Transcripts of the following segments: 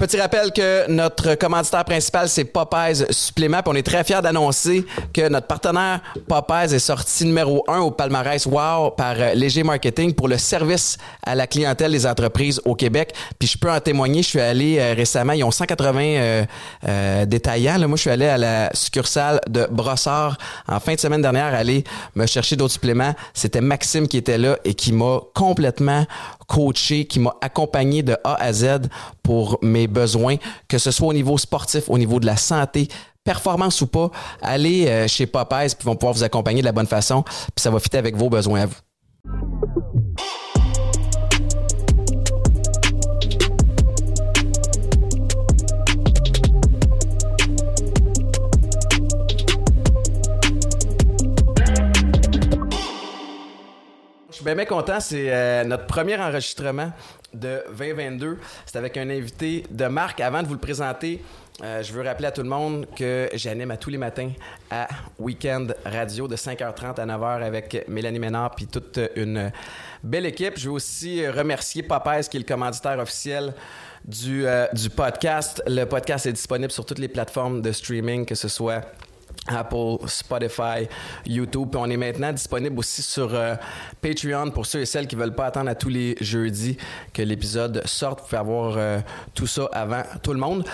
Petit rappel que notre commanditaire principal, c'est Popeyes Supplément. Puis on est très fiers d'annoncer que notre partenaire Popeyes est sorti numéro un au palmarès Wow par euh, Léger Marketing pour le service à la clientèle des entreprises au Québec. Puis je peux en témoigner, je suis allé euh, récemment, ils ont 180 euh, détaillants. Moi, je suis allé à la succursale de Brossard en fin de semaine dernière, aller me chercher d'autres suppléments. C'était Maxime qui était là et qui m'a complètement coaché, qui m'a accompagné de A à Z pour mes besoins, que ce soit au niveau sportif, au niveau de la santé, performance ou pas, allez euh, chez Popeyes, puis ils vont pouvoir vous accompagner de la bonne façon, puis ça va fitter avec vos besoins à vous. Je suis bien, content. C'est euh, notre premier enregistrement de 2022. C'est avec un invité de marque. Avant de vous le présenter, euh, je veux rappeler à tout le monde que j'anime à tous les matins à Weekend Radio de 5h30 à 9h avec Mélanie Ménard puis toute une belle équipe. Je veux aussi remercier Popeyes qui est le commanditaire officiel du, euh, du podcast. Le podcast est disponible sur toutes les plateformes de streaming, que ce soit Apple, Spotify, YouTube. Puis on est maintenant disponible aussi sur euh, Patreon pour ceux et celles qui veulent pas attendre à tous les jeudis que l'épisode sorte. Vous pouvez avoir euh, tout ça avant tout le monde.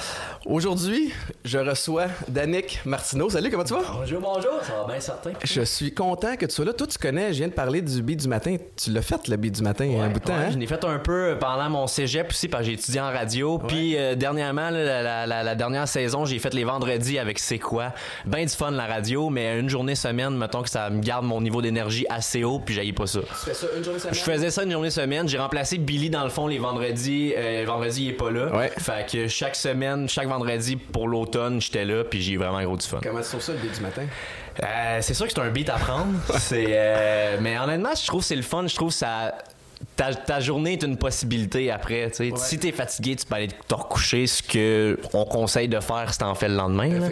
Aujourd'hui, je reçois Danick Martineau. Salut, comment tu vas? Bonjour, bonjour, ça va bien certain. Je suis content que tu sois là. Toi, tu connais, je viens de parler du beat du matin. Tu l'as fait, le beat du matin, un bout de temps, Ouais, hein? Je l'ai fait un peu pendant mon cégep aussi, parce que j'ai étudié en radio. Puis euh, dernièrement, la, la- la- la dernière saison, j'ai fait les vendredis avec C'est quoi? Ben du fun la radio, mais une journée semaine, mettons que ça me garde mon niveau d'énergie assez haut, puis j'aille pas ça. Tu fais ça une journée semaine? Je faisais ça une journée semaine. J'ai remplacé Billy dans le fond les vendredis. Euh, le vendredi, il est pas là. Ouais. Fait que chaque semaine, chaque vendredi pour l'automne, j'étais là, puis j'ai vraiment gros du fun. Comment tu trouves ça, le beat du matin? Euh, c'est sûr que c'est un beat à prendre. c'est, euh, mais honnêtement, je trouve que c'est le fun. Je trouve que ça. Ta, ta journée est une possibilité après. tu sais. Si t'es fatigué, tu peux aller te recoucher, ce que on conseille de faire si t'en fais le lendemain. là.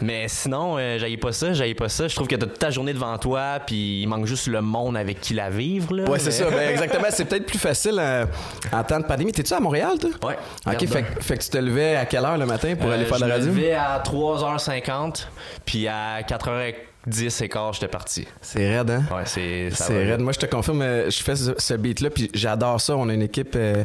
Mais sinon, euh, j'aille pas ça, j'aille pas ça. Je trouve que t'as toute ta journée devant toi, puis il manque juste le monde avec qui la vivre. Là, Ouais, c'est ça. Ben, exactement. C'est peut-être plus facile euh, en temps de pandémie. T'es-tu à Montréal, toi? Ouais. OK, fait, que- fait que tu te levais à quelle heure le matin pour Euh, aller faire de la je radio? me levais à 3h50, puis à 4h10 et quart, j'étais parti. C'est raide, hein? Ouais, c'est. C'est raide. Moi, je te confirme, euh, je fais ce, ce beat-là, puis j'adore ça. On a une équipe euh,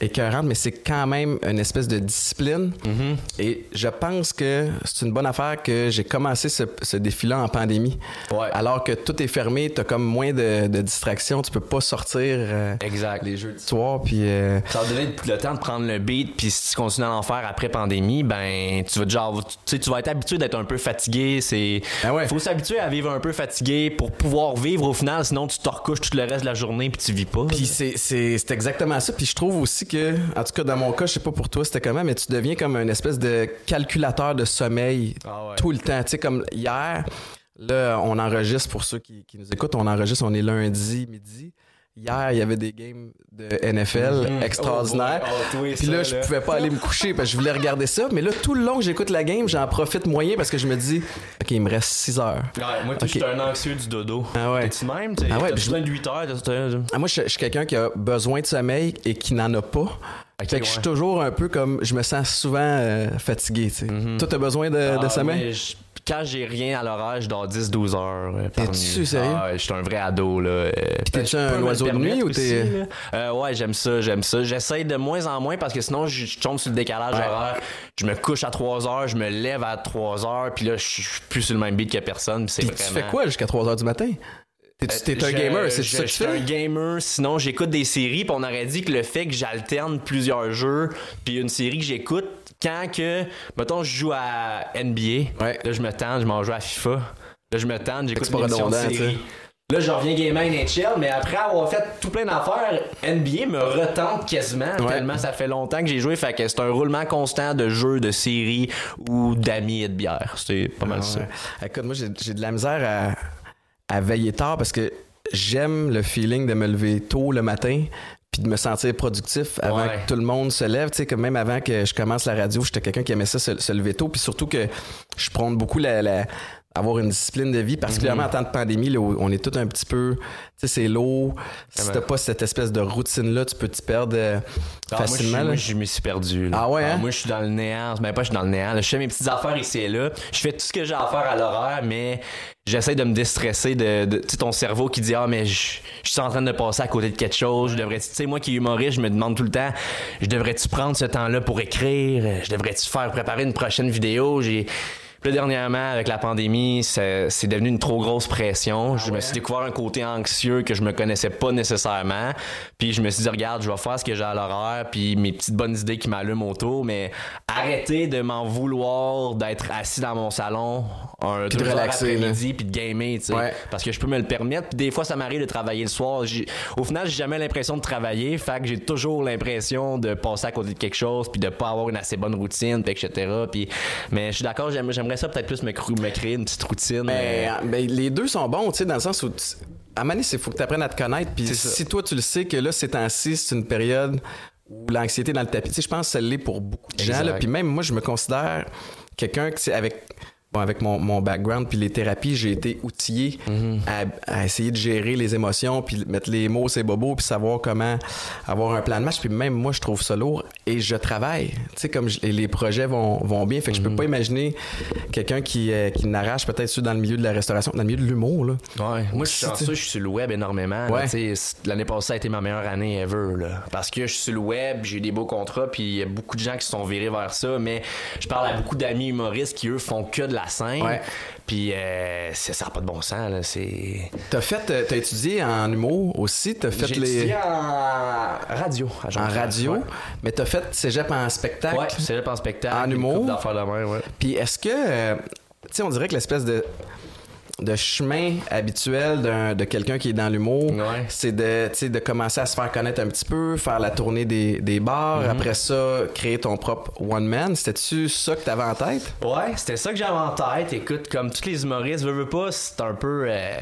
écœurante, mais c'est quand même une espèce de discipline. Mm-hmm. Et je pense que c'est une bonne affaire que j'ai commencé ce, ce défi-là en pandémie. Ouais. Alors que tout est fermé, t'as comme moins de, de distractions, tu peux pas sortir euh, Exact. les jeux du soir, puis... euh, Ça va donner le temps de prendre le beat, puis si tu continues à en faire après pandémie, ben tu vas genre, tu tu vas être habitué d'être un peu fatigué. C'est, ouais. faut s'habituer à vivre un peu fatigué pour pouvoir vivre au final. Sinon, tu te recouches tout le reste de la journée puis tu vis pas. Puis c'est, c'est, c'est exactement ça. Puis je trouve aussi que, en tout cas dans mon cas, je sais pas pour toi c'était comment, mais tu deviens comme une espèce de calculateur de sommeil Ah ouais. tout le temps. Tu sais, comme hier, là, on enregistre pour ceux qui, qui nous écoutent, on enregistre, on est lundi midi. Hier, il y avait des games de NFL Mhm. extraordinaires. Oh boy. Oh, Puis ça, là, je là. pouvais pas aller me coucher parce que je voulais regarder ça. Mais là, tout le long que j'écoute la game, j'en profite moyen parce que je me dis, OK, il me reste 6 heures. Ouais, moi, Ok. je suis un anxieux du dodo. Ah ouais. T'es-tu même? T'as Ah ouais, t'as puis je- besoin de 8 heures. Ah, moi, je, je suis quelqu'un qui a besoin de sommeil et qui n'en a pas. fait que je suis toujours un peu comme. Je me sens souvent euh, fatigué. Tu sais. Toi, t'as besoin de, de Ah, sommeil? Quand j'ai rien à l'horaire, je dors 10-12 heures. euh, T'es-tu sérieux? Ah, je suis un vrai ado, là. euh, t'es-tu je peux un oiseau de nuit ou t'es-. Euh, ouais, j'aime ça, j'aime ça. J'essaye de moins en moins parce que sinon, je, tombe sur le décalage Ouais. horaire. Je me couche à 3 heures, je me lève à 3 heures, puis là, je suis plus sur le même beat que personne. Puis c'est Puis vraiment... tu fais quoi jusqu'à 3 h du matin? T'es-tu- T'es un gamer, c'est ça que tu suis un fais? gamer, sinon j'écoute des séries, puis on aurait dit que le fait que j'alterne plusieurs jeux, puis une série que j'écoute, quand que, mettons, je joue à NBA, Ouais. là je me tente, je m'en joue à FIFA, là je me tente, j'écoute pas redondant, série. Là, je reviens gamer NHL, mais après avoir fait tout plein d'affaires, NBA me retente quasiment, Ouais. tellement ça fait longtemps que j'ai joué, fait que c'est un roulement constant de jeux, de séries ou d'amis et de bière. C'est pas mal Ah ça. ouais. Écoute, moi, j'ai j'ai de la misère à, à veiller tard parce que j'aime le feeling de me lever tôt le matin puis de me sentir productif avant Ouais. que tout le monde se lève. Tu sais, comme même avant que je commence la radio, j'étais quelqu'un qui aimait ça, se, se lever tôt. Puis surtout que je prône beaucoup la, la- avoir une discipline de vie, particulièrement en temps de pandémie, là, où on est tout un petit peu, tu sais, c'est lourd. Si t'as pas cette espèce de routine-là, tu peux t'y perdre euh, Ah, facilement. Moi, là. je, me suis perdu. là. Ah ouais, hein? moi, je suis dans le néant. Ben, pas je suis dans le néant. là. Je fais mes petites affaires ici et là. Je fais tout ce que j'ai à faire à l'horaire, mais j'essaie de me déstresser de, de- tu sais, ton cerveau qui dit, ah, mais je, je suis en train de passer à côté de quelque chose. Je devrais, tu sais, moi qui est humoriste, je me demande tout le temps, je devrais-tu prendre ce temps-là pour écrire? Je devrais-tu faire préparer une prochaine vidéo? J'ai, puis là, dernièrement, avec la pandémie, c'est devenu une trop grosse pression. je me suis découvert un côté anxieux que je me connaissais pas nécessairement. Puis je me suis dit, regarde, je vais faire ce que j'ai à l'horaire, puis mes petites bonnes idées qui m'allument autour, mais arrêter de m'en vouloir d'être assis dans mon salon un Puis de deux relaxer, après-midi, puis de gamer, tu sais. Ouais. Parce que je peux me le permettre. Puis des fois, ça m'arrive de travailler le soir. Au final, j'ai jamais l'impression de travailler. Fait que j'ai toujours l'impression de passer à côté de quelque chose, puis de pas avoir une assez bonne routine, puis etc. Puis, mais je suis d'accord, j'aime- j'aimerais ça peut-être plus me, créer une petite routine. Mais, euh, ben, les deux sont bons, tu sais, dans le sens où, à donné, il faut que tu apprennes à te connaître. Puis ça. si toi, tu le sais que là, ces temps-ci, c'est une période où l'anxiété est dans le tapis, tu sais, je pense que ça l'est pour beaucoup de gens. Exact. Là. Puis même moi, je me considère quelqu'un qui, avec. Bon, avec mon, mon background puis les thérapies, j'ai été outillé Mm-hmm. à, à essayer de gérer les émotions puis mettre les mots c'est bobos puis savoir comment avoir un plan de match puis même moi je trouve ça lourd et je travaille tu sais comme je- les projets vont, vont bien fait que je Mm-hmm. peux pas imaginer quelqu'un qui, euh, qui n'arrache peut-être dans le milieu de la restauration dans le milieu de l'humour là Ouais, moi je suis Si, chanceux, tu- je suis sur le web énormément. Ouais. tu sais, c- L'année passée a été ma meilleure année ever. Là, parce que je suis sur le web, j'ai des beaux contrats, puis il y a beaucoup de gens qui se sont virés vers ça. Mais je parle à beaucoup d'amis humoristes qui, eux, font que de la scène. Ouais. Puis euh, ça n'a pas de bon sens. là, C'est... t'as fait euh, t'as étudié en humour aussi? T'as fait J'ai les étudié en radio. à en radio? Ouais. mais t'as fait cégep en spectacle? Ouais, c'est en spectacle. En humour? d'affaires de même, ouais. Puis est-ce que, euh, tu sais, on dirait que l'espèce de de chemin habituel de quelqu'un qui est dans l'humour, Ouais. c'est de, de commencer à se faire connaître un petit peu, faire la tournée des, des bars, Mm-hmm. après ça, créer ton propre one man. C'était-tu ça que t'avais en tête? Ouais, c'était ça que j'avais en tête. Écoute, comme tous les humoristes, veux, veux pas, c'est un peu. euh,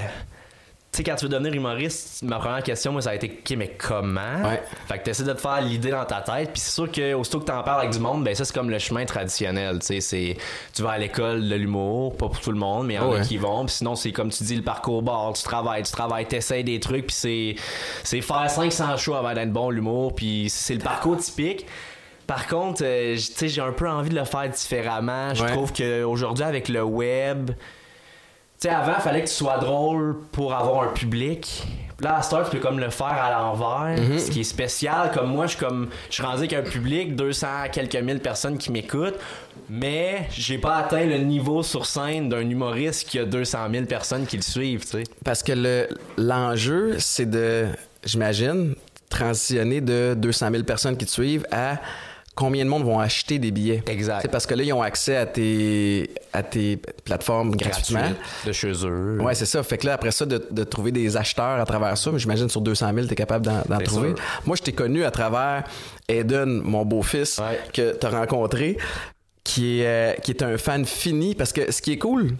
sais, quand tu veux devenir humoriste, ma première question, moi, ça a été, OK, mais comment? Ouais. Fait que t'essaies de te faire l'idée dans ta tête, puis c'est sûr que aussitôt que t'en parles avec du monde, ben ça, c'est comme le chemin traditionnel, tu sais, c'est... Tu vas à l'école de l'humour, pas pour tout le monde, mais il y en Ouais. a qui vont, puis sinon, c'est comme tu dis, le parcours bar, tu travailles, tu travailles, t'essayes des trucs, puis c'est... C'est faire 500 shows avant d'être bon, l'humour, puis c'est le parcours typique. Par contre, euh, j- tu sais, j'ai un peu envie de le faire différemment. Je Ouais. trouve qu'aujourd'hui, avec le web, sais, avant, il fallait que tu sois drôle pour avoir un public. Là, à heure, tu peux comme le faire à l'envers, Mhm. ce qui est spécial. Comme moi, je suis comme, je suis rendu avec un public, 200 quelques mille personnes qui m'écoutent, mais j'ai pas atteint le niveau sur scène d'un humoriste qui a 200 000 personnes qui le suivent, tu sais. Parce que le l'enjeu, c'est de, j'imagine, transitionner de 200 000 personnes qui te suivent à combien de monde vont acheter des billets. Exact. C'est parce que là, ils ont accès à tes, à tes plateformes gratuitement. Gratuit, de chez eux. Ouais, c'est ça. Fait que là, après ça, de, de trouver des acheteurs à travers ça, mais j'imagine sur 200 000, t'es capable d'en, trouver. sûr. Moi, je t'ai connu à travers Eden, mon beau-fils, Ouais. que t'as rencontré, qui est, euh, qui est un fan fini. Parce que ce qui est cool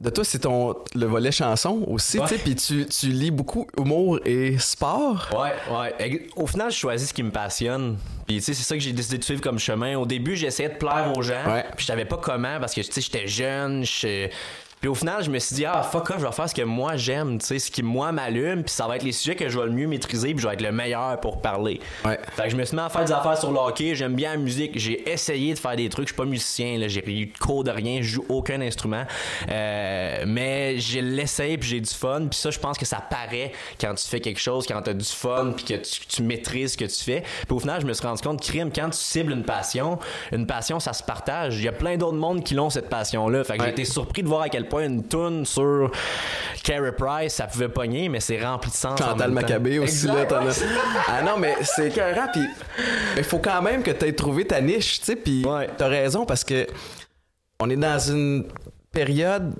de toi, c'est ton le volet chanson aussi, Ouais. tu sais, puis tu, lis beaucoup humour et sport. Ouais, ouais. Au final, je choisis ce qui me passionne. Puis, tu sais, c'est ça que j'ai décidé de suivre comme chemin. Au début, j'essayais de plaire aux gens. Ouais. Puis, je savais pas comment parce que, tu sais, j'étais jeune. je- Puis, au final, je me suis dit, ah, fuck off, je vais faire ce que moi j'aime, tu sais, ce qui moi m'allume. Puis, ça va être les sujets que je vais le mieux maîtriser. Puis, je vais être le meilleur pour parler. Ouais. Fait que je me suis mis à faire des affaires sur le hockey. J'aime bien la musique. J'ai essayé de faire des trucs. Je suis pas musicien, là. J'ai eu de cours de rien. Je joue aucun instrument. Euh, mais j'ai l'essayé puis j'ai du fun. Puis ça, je pense que ça paraît quand tu fais quelque chose, quand tu as du fun puis que tu, tu maîtrises ce que tu fais. Puis au final, je me suis rendu compte, crime, quand tu cibles une passion, une passion, ça se partage. Il y a plein d'autres mondes qui l'ont, cette passion-là. Fait que Ouais. j'ai été surpris de voir à quel point une toune sur Carey Price, ça pouvait pogner, mais c'est rempli de sens. en Chantal. Maccabé aussi, là, t'en ouais. as- Ah non, mais c'est écœurant, puis il faut quand même que tu aies trouvé ta niche, tu sais, puis Ouais. t'as raison, parce que on est dans une période,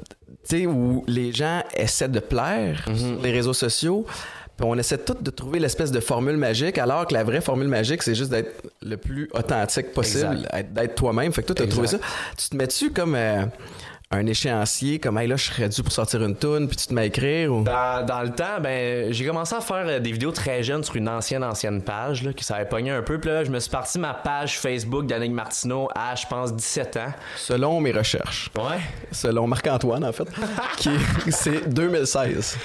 tu sais, où les gens essaient de plaire Mhm. sur les réseaux sociaux, puis on essaie tout de trouver l'espèce de formule magique, alors que la vraie formule magique, c'est juste d'être le plus authentique possible, d'être toi-même. Fait que toi, t'as trouvé ça. Tu te mets-tu comme... euh, un échéancier comme hey, là je serais dû pour sortir une tune puis tu te mets à écrire ou? Dans, dans le temps, ben, j'ai commencé à faire euh, des vidéos très jeunes sur une ancienne, ancienne page là, qui s'avait pogné un peu. Puis là, je me suis parti ma page Facebook d'Annick Martineau à, je pense, 17 ans. selon mes recherches Ouais. selon Marc-Antoine en fait qui est- c'est 2016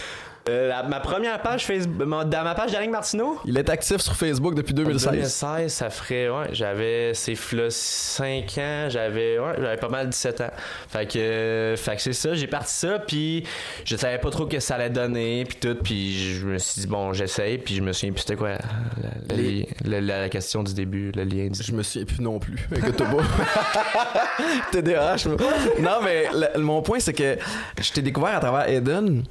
Euh, la- ma première page Facebook, ma- dans ma page d'Annick Martineau, il est actif sur Facebook depuis 2016 2016, ça ferait, ouais, j'avais, c'est là 5 ans, j'avais, ouais, j'avais pas mal 17 ans. Fait que, euh, fait que c'est ça, j'ai parti ça, puis je savais pas trop que ça allait donner, puis tout, puis je me suis dit, bon, j'essaye, puis je me souviens plus c'était quoi la, la- Les- la- la- la question du début, le lien du Je me souviens plus non plus. Écoute-toi pas. TDAH. moi. Non, mais le- mon point, c'est que je t'ai découvert à travers Eden.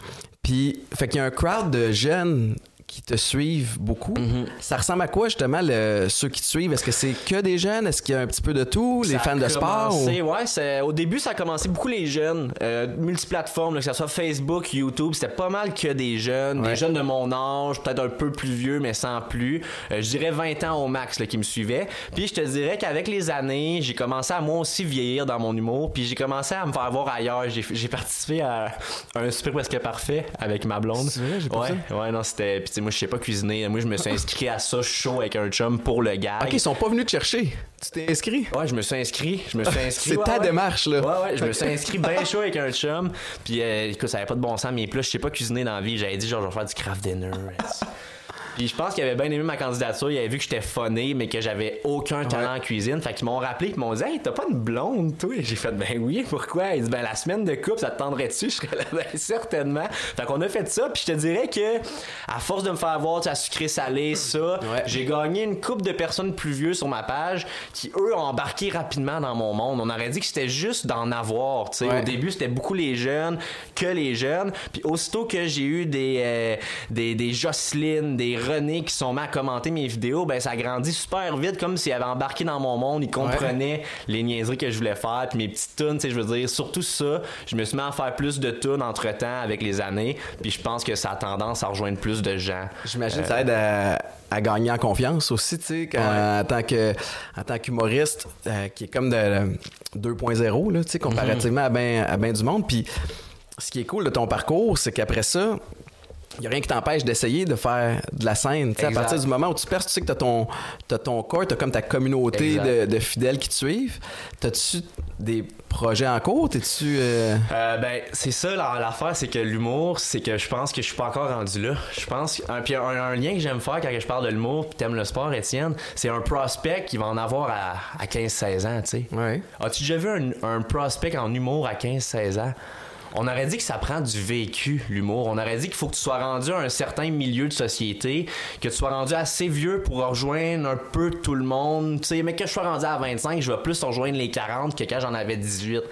Puis, fait qu'il y a un crowd de jeunes qui te suivent beaucoup. Mhm. Ça ressemble à quoi, justement, le- ceux qui te suivent? Est-ce que c'est que des jeunes? Est-ce qu'il y a un petit peu de tout? Les Ça fans de sport? ou- Ouais, au début, ça a commencé beaucoup les jeunes, euh, multiplateformes, que ce soit Facebook, YouTube, c'était pas mal que des jeunes, Ouais. des jeunes de mon âge, peut-être un peu plus vieux, mais sans plus. Euh, je dirais 20 ans au max là, qui me suivaient. Puis je te dirais qu'avec les années, j'ai commencé à moi aussi vieillir dans mon humour, puis j'ai commencé à me faire voir ailleurs. J'ai participé à un super presque parfait avec ma blonde. Vrai, pas ouais, ça. ouais, non, c'était. Puis moi, je sais pas cuisiner. Moi, je me suis inscrit à ça chaud avec un chum pour le gag. OK, ils sont pas venus te chercher. Tu t'es inscrit? Ouais, je me suis inscrit. Je me suis inscrit. C'est ouais, ta ouais. démarche, là. Ouais, ouais, je me suis inscrit bien chaud avec un chum. Puis, euh, écoute, ça avait pas de bon sens, mais plus, je sais pas cuisiner dans la vie. J'avais dit, genre, je vais faire du craft dinner. Puis je pense qu'il avait bien aimé ma candidature. Il avait vu que j'étais funné, mais que j'avais aucun talent en cuisine. Fait qu'ils m'ont rappelé, puis ils m'ont dit, hey, t'as pas une blonde, toi? Et J'ai fait, ben oui, pourquoi? Il dit, ben la semaine de coupe, ça te tendrait dessus? Je serais là, ben certainement. Fait qu'on a fait ça, puis je te dirais que, à force de me faire voir, à sucré salé, ça, Ouais. j'ai gagné une couple de personnes plus vieux sur ma page qui, eux, ont embarqué rapidement dans mon monde. On aurait dit que c'était juste d'en avoir. tu sais. Ouais. Au début, c'était beaucoup les jeunes, que les jeunes. Puis aussitôt que j'ai eu des, euh, des, des Jocelyne, des René qui sont mis à commenter mes vidéos, ben ça a grandi super vite, comme s'ils avaient embarqué dans mon monde. Ils comprenaient les niaiseries que je voulais faire, puis mes petites tunes, tu sais, je veux dire. Surtout ça, je me suis mis à faire plus de tunes entre-temps avec les années. Puis je pense que ça a tendance à rejoindre plus de gens. J'imagine que ça aide à, à gagner en confiance aussi, tu sais, quand- en tant que en tant qu'humoriste, euh, qui est comme de, de 2.0, là, tu sais, comparativement à ben à ben du monde. Puis ce qui est cool de ton parcours, c'est qu'après ça, il n'y a rien qui t'empêche d'essayer de faire de la scène. À partir du moment où tu perces, tu sais que tu as ton, t'as ton corps, tu as comme ta communauté de, de fidèles qui te suivent. T'as-tu des projets en cours? T'es-tu. euh, Euh, ben, c'est ça la- l'affaire, c'est que l'humour, c'est que je pense que je suis pas encore rendu là. Je pense un, puis un, un lien que j'aime faire quand je parle de l'humour, puis t'aimes le sport, Étienne, c'est un prospect qui va en avoir à, à 15-16 ans, tu sais. Ouais. As-tu déjà vu un, un prospect en humour à 15-16 ans? On aurait dit que ça prend du vécu, l'humour. On aurait dit qu'il faut que tu sois rendu à un certain milieu de société, que tu sois rendu assez vieux pour rejoindre un peu tout le monde. Tu sais, mais que je sois rendu à 25, je vais plus rejoindre les 40 que quand j'en avais 18.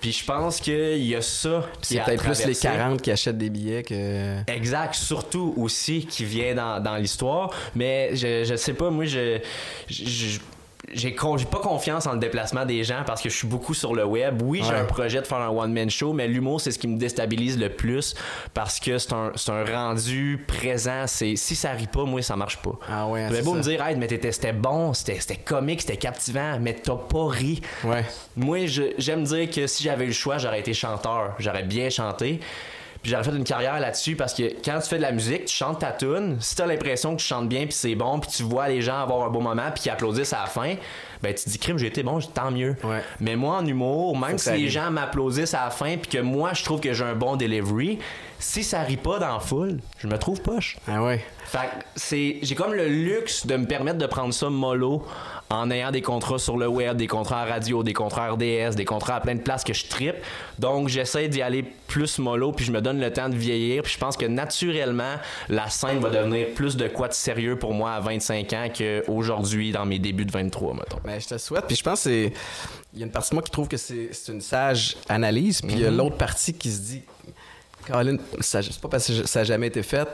Puis je pense qu'il y a ça C'est peut-être plus les traverser. 40 qui achètent des billets que. Exact, surtout aussi qui vient dans, dans l'histoire. Mais je, je sais pas, moi, je. je- je- j'ai con- pas confiance en le déplacement des gens parce que je suis beaucoup sur le web. Oui, j'ai Ouais. un projet de faire un one-man show, mais l'humour, c'est ce qui me déstabilise le plus parce que c'est un, un rendu présent. C'est Si ça rit pas, moi, ça marche pas. Ah ouais, Vous c'est beau ça. me dire, hey, mais c'était bon, c'était comique, c'était captivant, mais t'as pas ri. Ouais. Moi, j'aime dire que si j'avais eu le choix, j'aurais été chanteur. J'aurais bien chanté. Puis j'aurais fait une carrière là-dessus parce que quand tu fais de la musique, tu chantes ta tune. Si t'as l'impression que tu chantes bien puis c'est bon, puis tu vois les gens avoir un beau moment puis qu'ils applaudissent à la fin, ben tu te dis crime, j'ai été bon, tant mieux. Ouais. Mais moi en humour, même si les gens m'applaudissent à la fin puis que moi je trouve que j'ai un bon delivery, si ça rit pas dans la foule, je me trouve poche. Ah ouais. Fait c'est j'ai comme le luxe de me permettre de prendre ça mollo en ayant des contrats sur le web, des contrats à radio, des contrats RDS, des contrats à plein de places que je tripe. Donc j'essaie d'y aller plus mollo puis je me donne le temps de vieillir puis je pense que naturellement la scène va devenir plus de quoi de sérieux pour moi à 25 ans qu'aujourd'hui dans mes débuts de 23 mettons. Ben, je te souhaite. Puis je pense que c'est. Il y a une partie de moi qui trouve que c'est c'est une sage analyse. Puis il y a Mhm. l'autre partie qui se dit. Caroline, c'est pas parce que ça n'a jamais été fait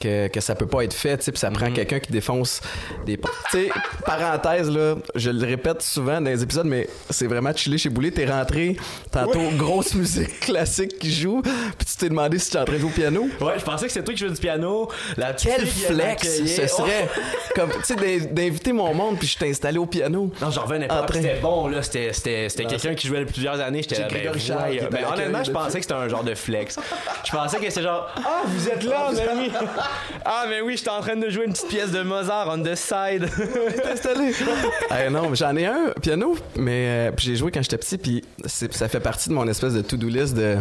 que, que ça peut pas être fait, tu sais, puis ça Mhm. prend quelqu'un qui défonce des portes. Tu sais, parenthèse, là, je le répète souvent dans les épisodes, mais c'est vraiment chillé chez Boulet. T'es rentré, tantôt, grosse musique classique qui joue, puis tu t'es demandé si tu es en train de jouer au piano. Ouais, je pensais que c'était toi qui jouais du piano. La Quel flex ce serait, comme, tu sais, d'in- d'inviter mon monde, puis je t'ai installé au piano. Non, j'en revenais En pas. C'était bon, là. C'était, c'était, c'était Non, quelqu'un qui jouait depuis plusieurs années. J'étais là, ben, était Ben, honnêtement, je pensais que c'était un genre de flex. Je pensais que c'était genre, ah, vous êtes là, ben oui. Ah, mais oui, j'étais en train de jouer une petite pièce de Mozart on the side. Installé. Eh non, mais j'en ai un piano, mais euh, puis j'ai joué quand j'étais petit, puis ça fait partie de mon espèce de to-do list de,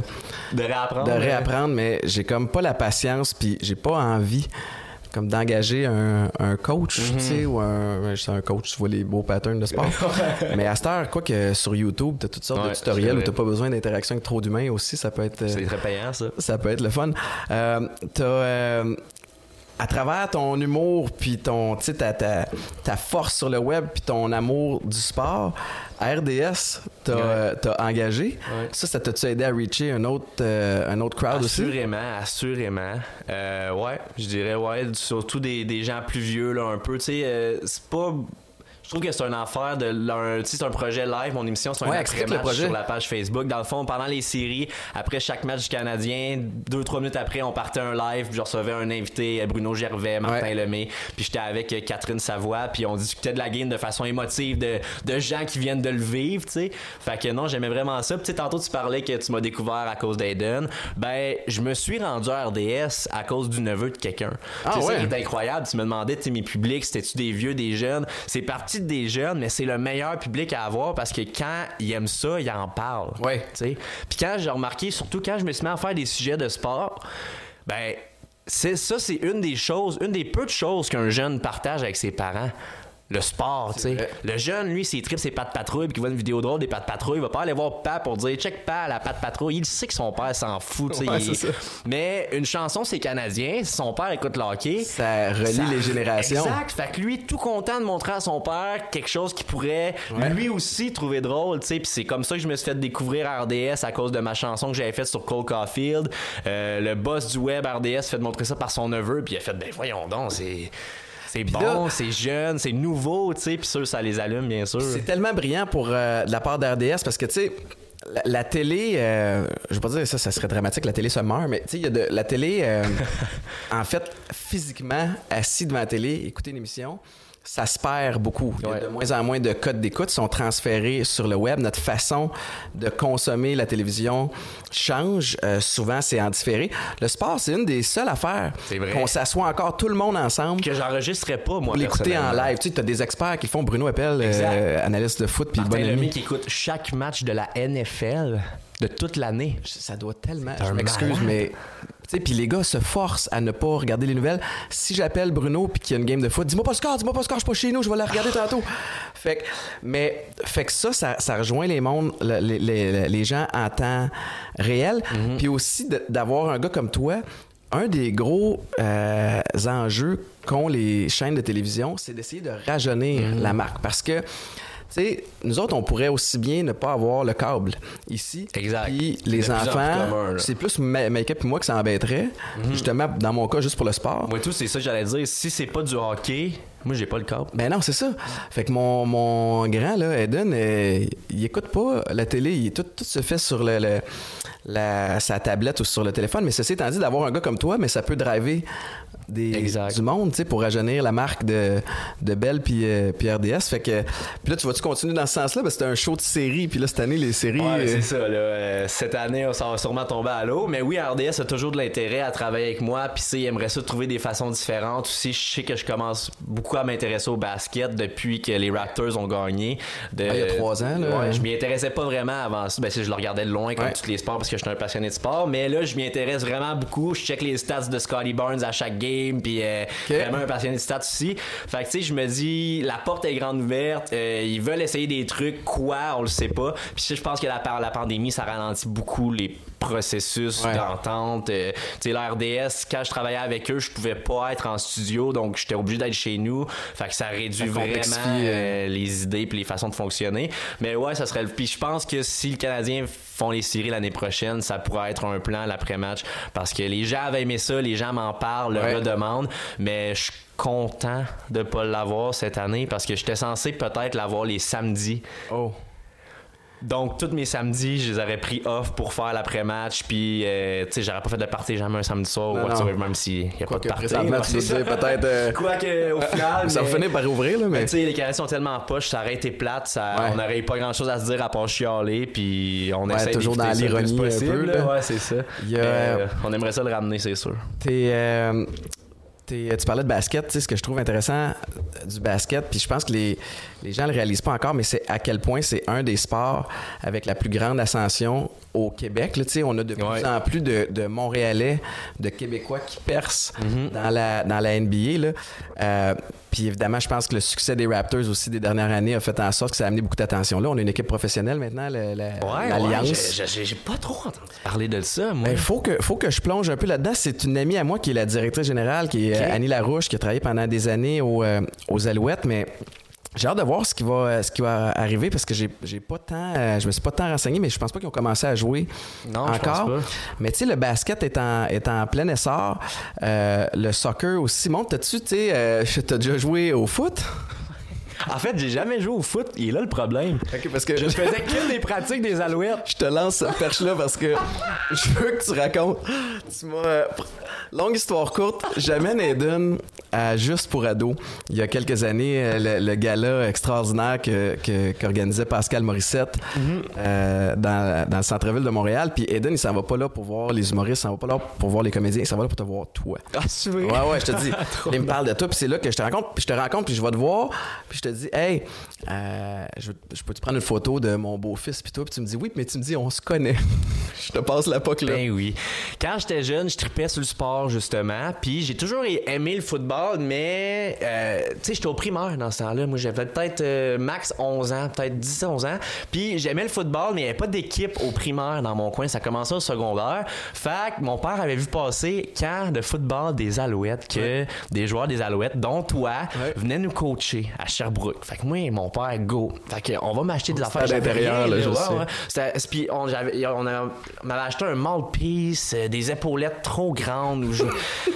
de réapprendre. de réapprendre, mais j'ai comme pas la patience, puis j'ai pas envie comme d'engager un, un coach, tu sais, ou un, un coach, tu vois les beaux patterns de sport. mais à cette heure, quoi que sur YouTube, t'as toutes sortes Ouais, de tutoriels où t'as pas besoin d'interaction avec trop d'humains aussi, ça peut être... euh, C'est très payant, ça. ça peut être le fun. Euh, t'as, euh, à travers ton humour, puis ton, tu sais, ta, ta, ta force sur le web, puis ton amour du sport, RDS, t'as, Ouais. euh, engagé. Ouais. Ça, ça t'a-tu aidé à reacher un autre, euh, un autre crowd aussi? Assurément, assurément. Euh, ouais, je dirais, ouais, surtout des, des gens plus vieux, là, un peu. Tu sais, euh, c'est pas. Je trouve que c'est un affaire de. leur- Tu sais, c'est un projet live, mon émission, c'est un Ouais, après-match projet. sur la page Facebook. Dans le fond, pendant les séries, après chaque match du Canadien, deux, trois minutes après, on partait un live, puis je recevais un invité, Bruno Gervais, Martin Ouais. Lemay, puis j'étais avec euh, Catherine Savoie, puis on discutait de la game de façon émotive, de, de gens qui viennent de le vivre, tu sais. Fait que non, j'aimais vraiment ça. Puis tantôt, tu parlais que tu m'as découvert à cause d'Aiden. Ben, je me suis rendu à RDS à cause du neveu de quelqu'un. Ah c'est ça ouais? qui est incroyable. Tu me demandais, tu mes publics, c'était-tu des vieux, des jeunes? C'est parti de des jeunes, mais c'est le meilleur public à avoir parce que quand ils aiment ça, ils en parlent. Ouais. Puis quand j'ai remarqué, surtout quand je me suis mis à faire des sujets de sport, ben, c'est ça, c'est une des choses, une des peu de choses qu'un jeune partage avec ses parents. Le sport, tu sais. Le jeune, lui, s'il tripe ses pattes patrouilles puis qu'il voit une vidéo drôle des pattes patrouilles, il va pas aller voir papa pour dire check pas la patte patrouille. Il sait que son père s'en fout, tu sais. Ouais, il-. Mais une chanson, c'est canadien. Si son père écoute le hockey, Ça relie ça- les générations. Exact. Fait que lui, tout content de montrer à son père quelque chose qui pourrait lui aussi trouver drôle, tu sais. Puis c'est comme ça que je me suis fait découvrir RDS à cause de ma chanson que j'avais faite sur Cole Caulfield. Euh, le boss du web RDS fait de montrer ça par son neveu, puis il a fait, ben voyons donc, c'est. C'est bon, c'est jeune, c'est nouveau, tu sais, puis sûr, ça les allume, bien sûr. C'est tellement brillant pour euh, de la part d'RDS parce que, tu sais, la, la télé, euh, je vais pas dire ça, ça serait dramatique, la télé se meurt, mais tu sais, il y a de la télé, euh, en fait, physiquement, assis devant la télé, écouter une émission, ça se perd beaucoup. Il y a de moins en moins de codes d'écoute sont transférés sur le web. Notre façon de consommer la télévision change. Euh, souvent, c'est en différé. Le sport, c'est une des seules affaires qu'on s'assoit encore tout le monde ensemble Que j'enregistrerais pas, moi, l'écouter en live. Tu sais, t'as des experts qui font Bruno Appel, euh, analyste de foot, puis Martin bon Lemay ami. qui écoute chaque match de la NFL de toute l'année. Ça doit tellement. Je m'excuse, mais. Puis les gars se forcent à ne pas regarder les nouvelles. Si j'appelle Bruno puis qu'il y a une game de foot, dis-moi pas le score, dis-moi pas le score, je suis pas chez nous, je vais la regarder tantôt. Fait que, mais, fait que ça, ça, ça rejoint les mondes, le- les, les- les gens en temps réel. Mhm. Puis aussi d'avoir un gars comme toi. Un des gros euh, enjeux qu'ont les chaînes de télévision, c'est d'essayer de rajeunir Mhm. la marque. Parce que, sais, nous autres, on pourrait aussi bien ne pas avoir le câble ici. Exact. Puis les enfants, c'est plus ma- Make-up et moi que ça embêterait. Justement, dans mon cas, juste pour le sport. Moi, tout, c'est ça que j'allais dire. Si c'est pas du hockey, moi, j'ai pas le câble. Ben non, c'est ça. Fait que mon, mon grand, là, Eden, euh, il écoute pas la télé. Il, tout, tout se fait sur le, le- la, sa tablette ou sur le téléphone. Mais ceci étant dit, d'avoir un gars comme toi, mais ça peut driver des, Exact. du monde, tu sais, pour rajeunir la marque de, de Bell puis, euh, puis RDS. Fait que, puis là, tu vas-tu continuer dans ce sens-là? Ben, c'était un show de série. Puis là, cette année, les séries... Ouais, euh, c'est ça. Là, Euh, cette année, ça va sûrement tomber à l'eau. Mais oui, RDS a toujours de l'intérêt à travailler avec moi. Puis, sais, il aimerait ça trouver des façons différentes. Aussi, je sais que je commence beaucoup à m'intéresser au basket depuis que les Raptors ont gagné. De- Ah, il y a trois ans, là. Ouais, je m'y intéressais pas vraiment avant ça. Ben, si je le regardais de loin comme Ouais. tous les sports parce que je suis un passionné de sport. Mais là, je m'y intéresse vraiment beaucoup. Je check les stats de Scotty Barnes à chaque game. Game, puis euh, vraiment un passionné de stats aussi. Fait que tu sais, je me dis, la porte est grande ouverte, euh, ils veulent essayer des trucs, quoi, on le sait pas. Puis je pense que la, la pandémie, ça ralentit beaucoup les processus d'entente. Euh, tu sais, la RDS, quand je travaillais avec eux, je pouvais pas être en studio, donc j'étais obligé d'être chez nous. Fait que ça réduit vraiment euh, les idées puis les façons de fonctionner. Mais ouais, ça serait. Puis je pense que si le Canadien font les séries l'année prochaine, ça pourrait être un plan l'après-match parce que les gens avaient aimé ça, les gens m'en parlent, le redemandent, mais je suis content de pas l'avoir cette année parce que j'étais censé peut-être l'avoir les samedis. Oh. Donc, tous mes samedis, je les aurais pris off pour faire l'après-match. Puis, euh, tu sais, j'aurais pas fait de party jamais un samedi soir ou même s'il n'y a pas de party. peut-être. Euh, Quoi que, au final. ça va finir par ouvrir, là, mais. Tu sais, les carrés sont tellement poches, ça aurait été plate. Ça, On n'aurait pas grand chose à se dire à part chialer. Puis, on essaie toujours dans l'ironie un peu. Là. Ouais, c'est ça. Euh, on aimerait ça le ramener, c'est sûr. T'es tu parlais de basket, ce que je trouve intéressant euh, du basket, puis je pense que les, les gens ne le réalisent pas encore, mais c'est à quel point c'est un des sports avec la plus grande ascension au Québec. Là, on a de plus en plus de, de, Montréalais, de Québécois qui percent mm-hmm. dans, la, dans la NBA. Là. Euh, puis évidemment, je pense que le succès des Raptors aussi des dernières années a fait en sorte que ça a amené beaucoup d'attention. Là, on a une équipe professionnelle maintenant, l'Alliance. Ouais, j'ai pas trop entendu parler de ça, moi. Il ben, faut, que, faut que je plonge un peu là-dedans. C'est une amie à moi qui est la directrice générale, qui est Annie Larouche, qui a travaillé pendant des années euh, aux Alouettes, mais j'ai hâte de voir ce qui va, ce qui va arriver parce que j'ai, j'ai pas tant, euh, je me suis pas tant renseigné, mais je pense pas qu'ils ont commencé à jouer non, encore. Je pense pas. Mais tu sais, le basket est en, est en plein essor. Euh, le soccer aussi. Monte, t'as-tu, tu sais, euh, t'as déjà joué au foot? En fait, j'ai jamais joué au foot. Il est là le problème. parce que je faisais que des pratiques des alouettes. Je te lance cette perche-là parce que je veux que tu racontes. Tu m'as Longue histoire courte, j'amène Eden à Juste pour ado. Il y a quelques années, euh, le, gala extraordinaire qu'organisait que, Pascal Morissette mhm. euh, dans, dans, le centre-ville de Montréal. Puis Eden, il s'en va pas là pour voir les humoristes, il s'en va pas là pour voir les comédiens, il s'en va là pour te voir toi. Ah, c'est vrai? Ouais, ouais, je te dis. il me parle de toi, puis c'est là que je te rencontre, puis je te rencontre, puis je vais te voir, puis je te dis, hey, euh, je, peux te prendre une photo de mon beau-fils, puis toi, puis tu me dis, oui, mais tu me dis, on se connaît. je te passe la poque là. Ben oui. Quand j'étais jeune, je tripais sur le sport justement. Puis j'ai toujours aimé le football, mais euh, tu sais, j'étais au primaire dans ce temps-là. Moi, j'avais peut-être euh, max 11 ans, peut-être 10, 11 ans. Puis j'aimais le football, mais il n'y avait pas d'équipe au primaire dans mon coin. Ça commençait au secondaire. Fait que mon père avait vu passer camp de football des Alouettes, que des joueurs des Alouettes, dont toi, venaient nous coacher à Sherbrooke. Fait que moi, mon père, go. Fait que on va m'acheter des affaires. d'intérieur, là, je sais. Puis on, on, on m'avait acheté un mouthpiece, euh, des épaulettes trop grandes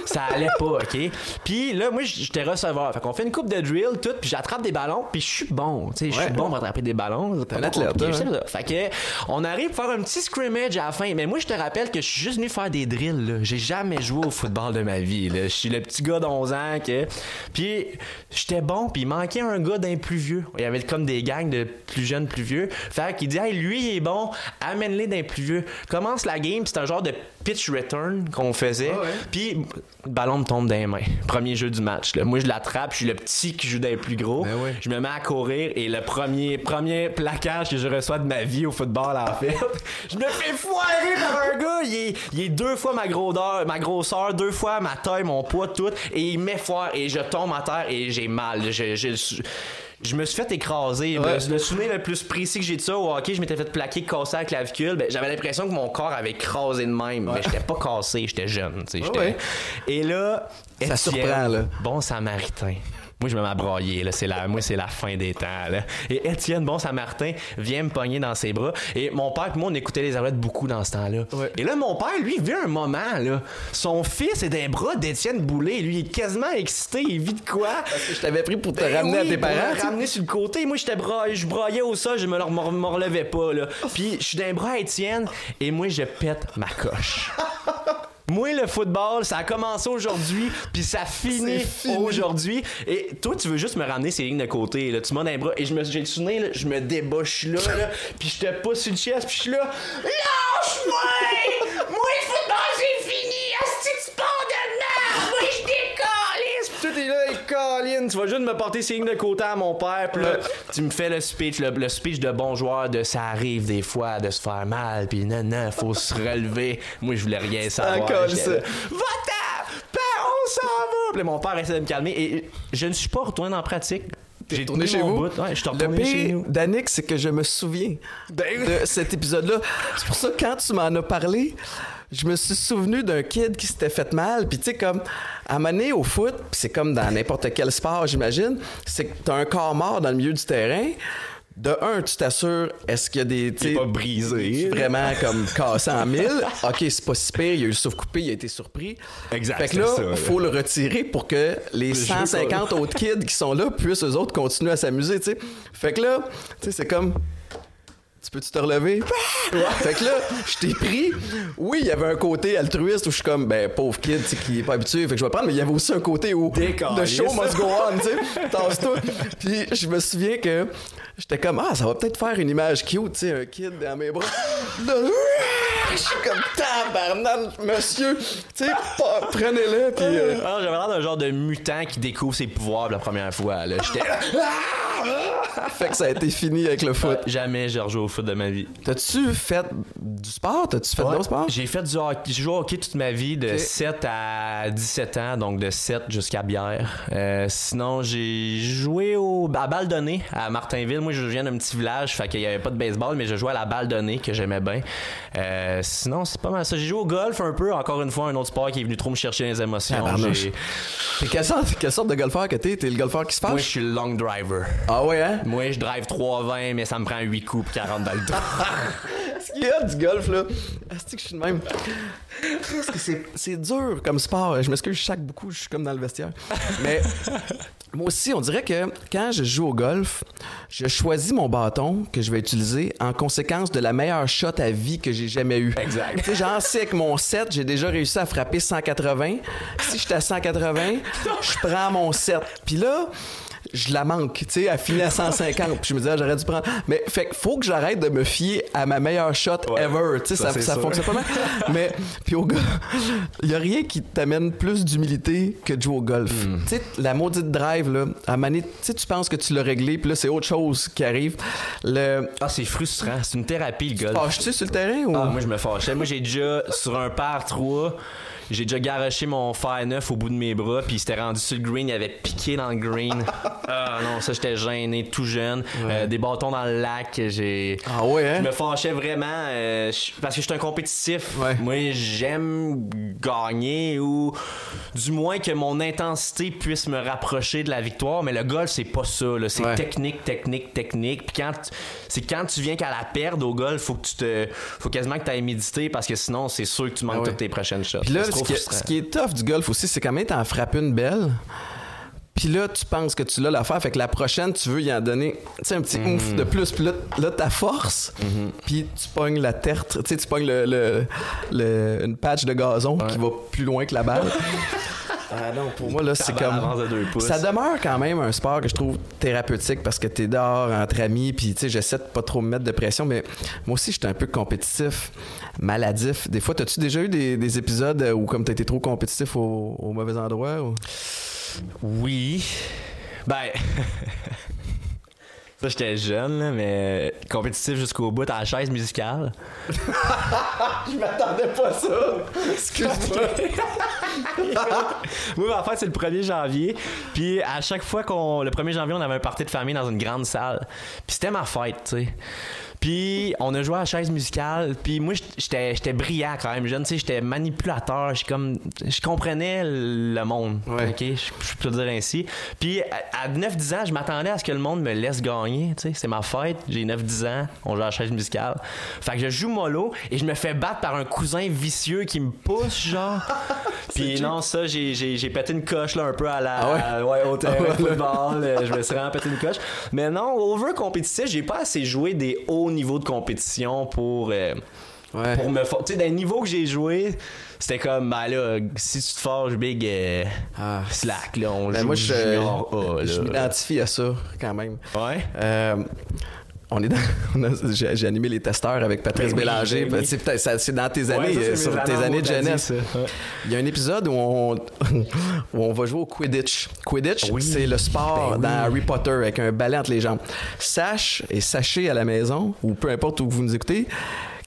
ça allait pas, OK? Puis là, moi, j'étais receveur. Fait qu'on fait une coupe de drill, tout, puis j'attrape des ballons, puis je suis bon. Tu sais, je suis bon pour attraper des ballons. T'es un athlète, hein? Fait que, on arrive à faire un petit scrimmage à la fin. Mais moi, je te rappelle que je suis juste venu faire des drills, là. J'ai jamais joué au football de ma vie, là. Je suis le petit gars d'11 ans, que. Puis, j'étais bon, puis il manquait un gars d'un plus vieux. Il y avait comme des gangs de plus jeunes, plus vieux. Fait qu'il dit, hey, lui, il est bon, amène-les d'un plus vieux. Commence la game, c'est un genre de pitch return qu'on faisait. Ah puis le ballon me tombe dans les mains. Premier jeu du match. Là. Moi, je l'attrape, je suis le petit qui joue les plus gros. Ben je me mets à courir et le premier, premier plaquage que je reçois de ma vie au football, en fait, je me fais foirer par un gars. Il est, deux fois ma grosseur, ma grosseur, deux fois ma taille, mon poids, tout. Et il met foire et je tombe à terre et j'ai mal. Je, je me suis fait écraser. Le, souvenir le plus précis que j'ai de ça au hockey, je m'étais fait plaquer, casser la clavicule. Ben, j'avais l'impression que mon corps avait écrasé de même. Mais j'étais pas cassé, j'étais jeune. Et là, ça surprend, là. Bon samaritain. Moi, je me mets broyer. Là. C'est la, moi, c'est la fin des temps. Là. Et Étienne, bon Saint-Martin, vient me pogner dans ses bras. Et mon père et moi, on écoutait les arrêts beaucoup dans ce temps-là. Et là, mon père, lui, vit un moment. Là. Son fils est des bras d'Étienne Boulay. Lui, il est quasiment excité. Il vit de quoi? Parce que je t'avais pris pour te ben ramener à tes parents. Pour ramener sur le côté. Moi, j'étais bra... je broyais au sol. Je me, me relevais pas. Là. Puis, je suis d'un bras à Étienne. Et moi, je pète ma coche. Moi, le football, ça a commencé aujourd'hui, puis ça finit, aujourd'hui. Et toi, tu veux juste me ramener ces lignes de côté. Là. Tu m'as dans les bras. Et je me, j'ai le là, je me déboche là, là puis je te pousse le chest, puis je suis là. Lâche-moi! Moi, le football, c'est fini! Est-ce que tu pars de merde? Moi, je décolle! Tout est là, Colin, tu vas juste me porter ces lignes de côté à mon père, puis là, tu me fais le speech, le, speech de bon joueur de ça arrive des fois de se faire mal, puis non, non, faut se relever. Moi, je voulais rien savoir. ça. Va-t'en! on s'en va! Puis mon père essaie de me calmer. Et je ne suis pas retourné en pratique. J'ai tourné chez vous? Bout. Ouais, je le pire d'Annick, c'est que je me souviens de cet épisode-là. C'est pour ça que quand tu m'en as parlé, je me suis souvenu d'un kid qui s'était fait mal. Puis tu sais, comme à mener au foot, c'est comme dans n'importe quel sport, j'imagine, c'est que t'as un corps mort dans le milieu du terrain. De un, tu t'assures, est-ce qu'il y a des. tu Il pas brisé. Vraiment comme cassé en mille? Ok, c'est pas si pire, il a eu le souffle coupé, il a été surpris. Exact, Fait que là, là. faut le retirer pour que les jeu 150 autres kids qui sont là puissent eux autres continuer à s'amuser, tu sais. Fait que là, tu sais, c'est comme. Tu peux-tu te relever? Fait que là, je t'ai pris. Oui, il y avait un côté altruiste où je suis comme, ben, pauvre kid, tu sais, qui est pas habitué, fait que je vais prendre, mais il y avait aussi un côté où. The show must go on, tu sais. Tasse-toi. Puis je me souviens que j'étais comme, ah, ça va peut-être faire une image cute, tu sais, un kid dans mes bras. Je suis comme, tabarnak, monsieur. Tu sais, prenez-le, puis. euh, Ah, J'avais l'air d'un genre de mutant qui découvre ses pouvoirs pour la première fois. là. J'étais fait que ça a été fini avec le foot. jamais j'ai rejoué au foot de ma vie. T'as-tu fait du sport? T'as-tu fait d'autres sports? J'ai fait du hockey. J'ai joué au hockey toute ma vie, de Ok. 7 à 17 ans, donc de 7 jusqu'à bière. Euh, sinon, j'ai joué au, à balle donnée à Martinville. Moi, je viens d'un petit village, fait qu'il n'y avait pas de baseball, mais je jouais à la balle donnée que j'aimais bien. Euh, sinon, c'est pas mal ça. J'ai joué au golf un peu, encore une fois, un autre sport qui est venu trop me chercher les émotions. T'es quelle sorte, quelle sorte de golfeur que t'es? T'es le golfeur qui se Moi, je suis le long driver. Ah ouais, hein? Moi, je drive 3,20, mais ça me prend 8 coups pour 40 dans le dos. Ce qu'il y a du golf, là? Est-ce que je suis de même? C'est, dur comme sport? Je m'excuse, je sac beaucoup, je suis comme dans le vestiaire. Mais moi aussi, on dirait que quand je joue au golf, je choisis mon bâton que je vais utiliser en conséquence de la meilleure shot à vie que j'ai jamais eue. Exact. Tu sais, genre, si avec mon 7, j'ai déjà réussi à frapper 180, si j'étais à 180, je prends mon 7. Puis là, je la manque, tu sais, elle finit à 150. Puis je me dis, ah, j'aurais dû prendre. Mais fait faut que j'arrête de me fier à ma meilleure shot Ouais. ever. Tu sais, Ça, ça, fonctionne pas mal. Mais, puis au gars, il y a rien qui t'amène plus d'humilité que de jouer au golf. Hmm. Tu sais, la maudite drive, là, à maner, tu sais, tu penses que tu l'as réglé, puis là, c'est autre chose qui arrive. Le. Ah, c'est frustrant. C'est une thérapie, le golf. Fâches-tu sur le terrain ou? Ah, moi, je me fâchais. Moi, j'ai déjà, sur un par 3, j'ai déjà garoché mon fer neuf au bout de mes bras, puis il s'était rendu sur le green, il avait piqué dans le green. Ah non, ça, j'étais gêné, tout jeune. Euh, des bâtons dans le lac, j'ai... Ah ouais, hein? Je me fâchais vraiment euh, parce que je suis un compétitif. Ouais. Moi, j'aime gagner ou du moins que mon intensité puisse me rapprocher de la victoire. Mais le golf, c'est pas ça. là. C'est Ouais. technique, technique, technique. Puis quand c'est quand tu viens qu'à la perdre au golf, faut que tu te, faut quasiment que tu ailles méditer parce que sinon, c'est sûr que tu manques Ah toutes tes prochaines shots. Puis là, C'est ce qui, est, frustrant. ce qui est tough du golf aussi, c'est quand même t'en frappes une belle. Puis là, tu penses que tu l'as l'affaire. Fait que la prochaine, tu veux y en donner un petit oomph de plus. Puis là, là ta force, puis tu pognes la tertre. Tu sais, tu pognes le, le- le- une patch de gazon qui va plus loin que la balle. ah non, pour moi, là, c'est comme... de. Ça demeure quand même un sport que je trouve thérapeutique parce que t'es dehors entre amis, puis tu sais, j'essaie de pas trop me mettre de pression, mais moi aussi, j'étais un peu compétitif, maladif. Des fois, t'as-tu déjà eu des, des épisodes où comme t'as été trop compétitif au, au mauvais endroit? ou- Oui. Ben. Ça, j'étais jeune, là, mais compétitif jusqu'au bout à la chaise musicale. Je m'attendais pas à ça! Excuse-moi! Oui, en fait, c'est le 1er janvier. Puis à chaque fois qu'on. Le 1er janvier, on avait un party de famille dans une grande salle. Puis c'était ma fête, tu sais. Puis on a joué à la chaise musicale. Puis moi, j'étais j'étais brillant quand même jeune. Tu sais, j'étais manipulateur. Je comme. Je comprenais le monde. Ouais. OK? Je, peux le dire ainsi. Puis à, à 9-10 ans, je m'attendais à ce que le monde me laisse gagner. Tu sais, c'est ma fête. J'ai 9-10 ans. On joue à la chaise musicale. Fait que je joue mollo et je me fais battre par un cousin vicieux qui me pousse, genre. Puis non, ça, j'ai, j'ai, j'ai pété une coche là, un peu à la. Ah ouais? à- ouais, au terrain Ah de football. euh, je me suis vraiment pété une coche. Mais non, over compétitif, j'ai pas assez joué des hauts niveaux de compétition pour. euh, Ouais. pour me. Tu sais, des niveaux que j'ai joué, c'était comme, ben là, si tu te forges big, euh, Ah. slack, là, on Ben, joue moi, je, junior A, je m'identifie à ça quand même. Ouais. On est dans, j'ai, animé les testeurs avec Patrice Ben oui, Bélanger. ben oui. C'est, dans tes années, Ouais, ça, c'est euh, sur tes années de jeunesse. Ouais. Il y a un épisode où on, où on va jouer au Quidditch. Quidditch, c'est le sport Ben dans. Harry Potter avec un balai entre les jambes. Sache et sachez à la maison, ou peu importe où vous nous écoutez,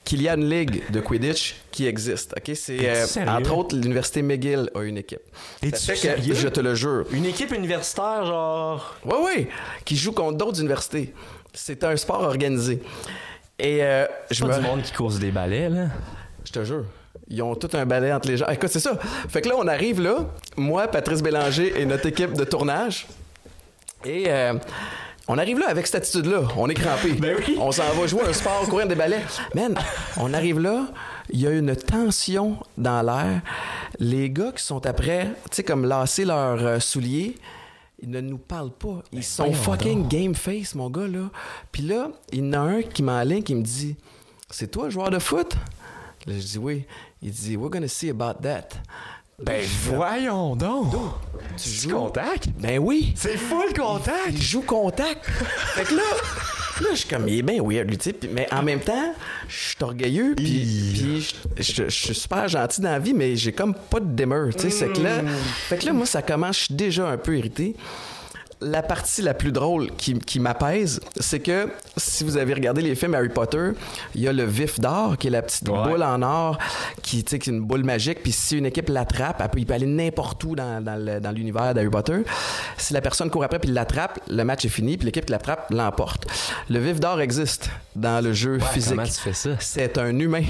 qu'il y a une ligue de Quidditch qui existe. Ok, c'est euh, entre autres l'université McGill a une équipe. Es-tu Ça fait que, je te le jure. Une équipe universitaire, genre? Oui, oui, qui joue contre d'autres universités. C'est un sport organisé. Et euh, je Pas me du monde qui course des balais, là. Je te jure. Ils ont tout un balai entre les gens. Écoute, c'est ça. Fait que là, on arrive là, moi, Patrice Bélanger et notre équipe de tournage. Et euh, on arrive là avec cette attitude-là. On est crampé. Ben oui. On s'en va jouer un sport, courir des balais. Man, on arrive là, il y a une tension dans l'air. Les gars qui sont après, tu sais, comme lasser leurs euh, souliers, ils ne nous parlent pas. Ils sont Ben, voyons fucking game face, mon gars, là. Puis là, il y en a un qui m'enligne qui me dit C'est toi, joueur de foot? Là, je dis oui. Il dit We're gonna see about that. Ben voyons donc. Tu Tu joues? contact? Ben oui. C'est full contact. Il joue contact. fait que là, là, je suis comme, il est bien weird, lui, tu sais. Mais en même temps, je suis orgueilleux, puis, je, suis super gentil dans la vie, mais j'ai comme pas de demeure, tu sais. C'est que là, fait que là, moi, ça commence, je suis déjà un peu irrité. La partie la plus drôle qui, qui m'apaise, c'est que si vous avez regardé les films Harry Potter, il y a le vif d'or, qui est la petite Ouais. boule en or, qui, qui est une boule magique. Puis si une équipe l'attrape, elle peut, il peut aller n'importe où dans, dans l'univers d'Harry Potter. Si la personne court après puis l'attrape, le match est fini, puis l'équipe qui l'attrape l'emporte. Le vif d'or existe dans le jeu physique. Comment tu fais ça? C'est un humain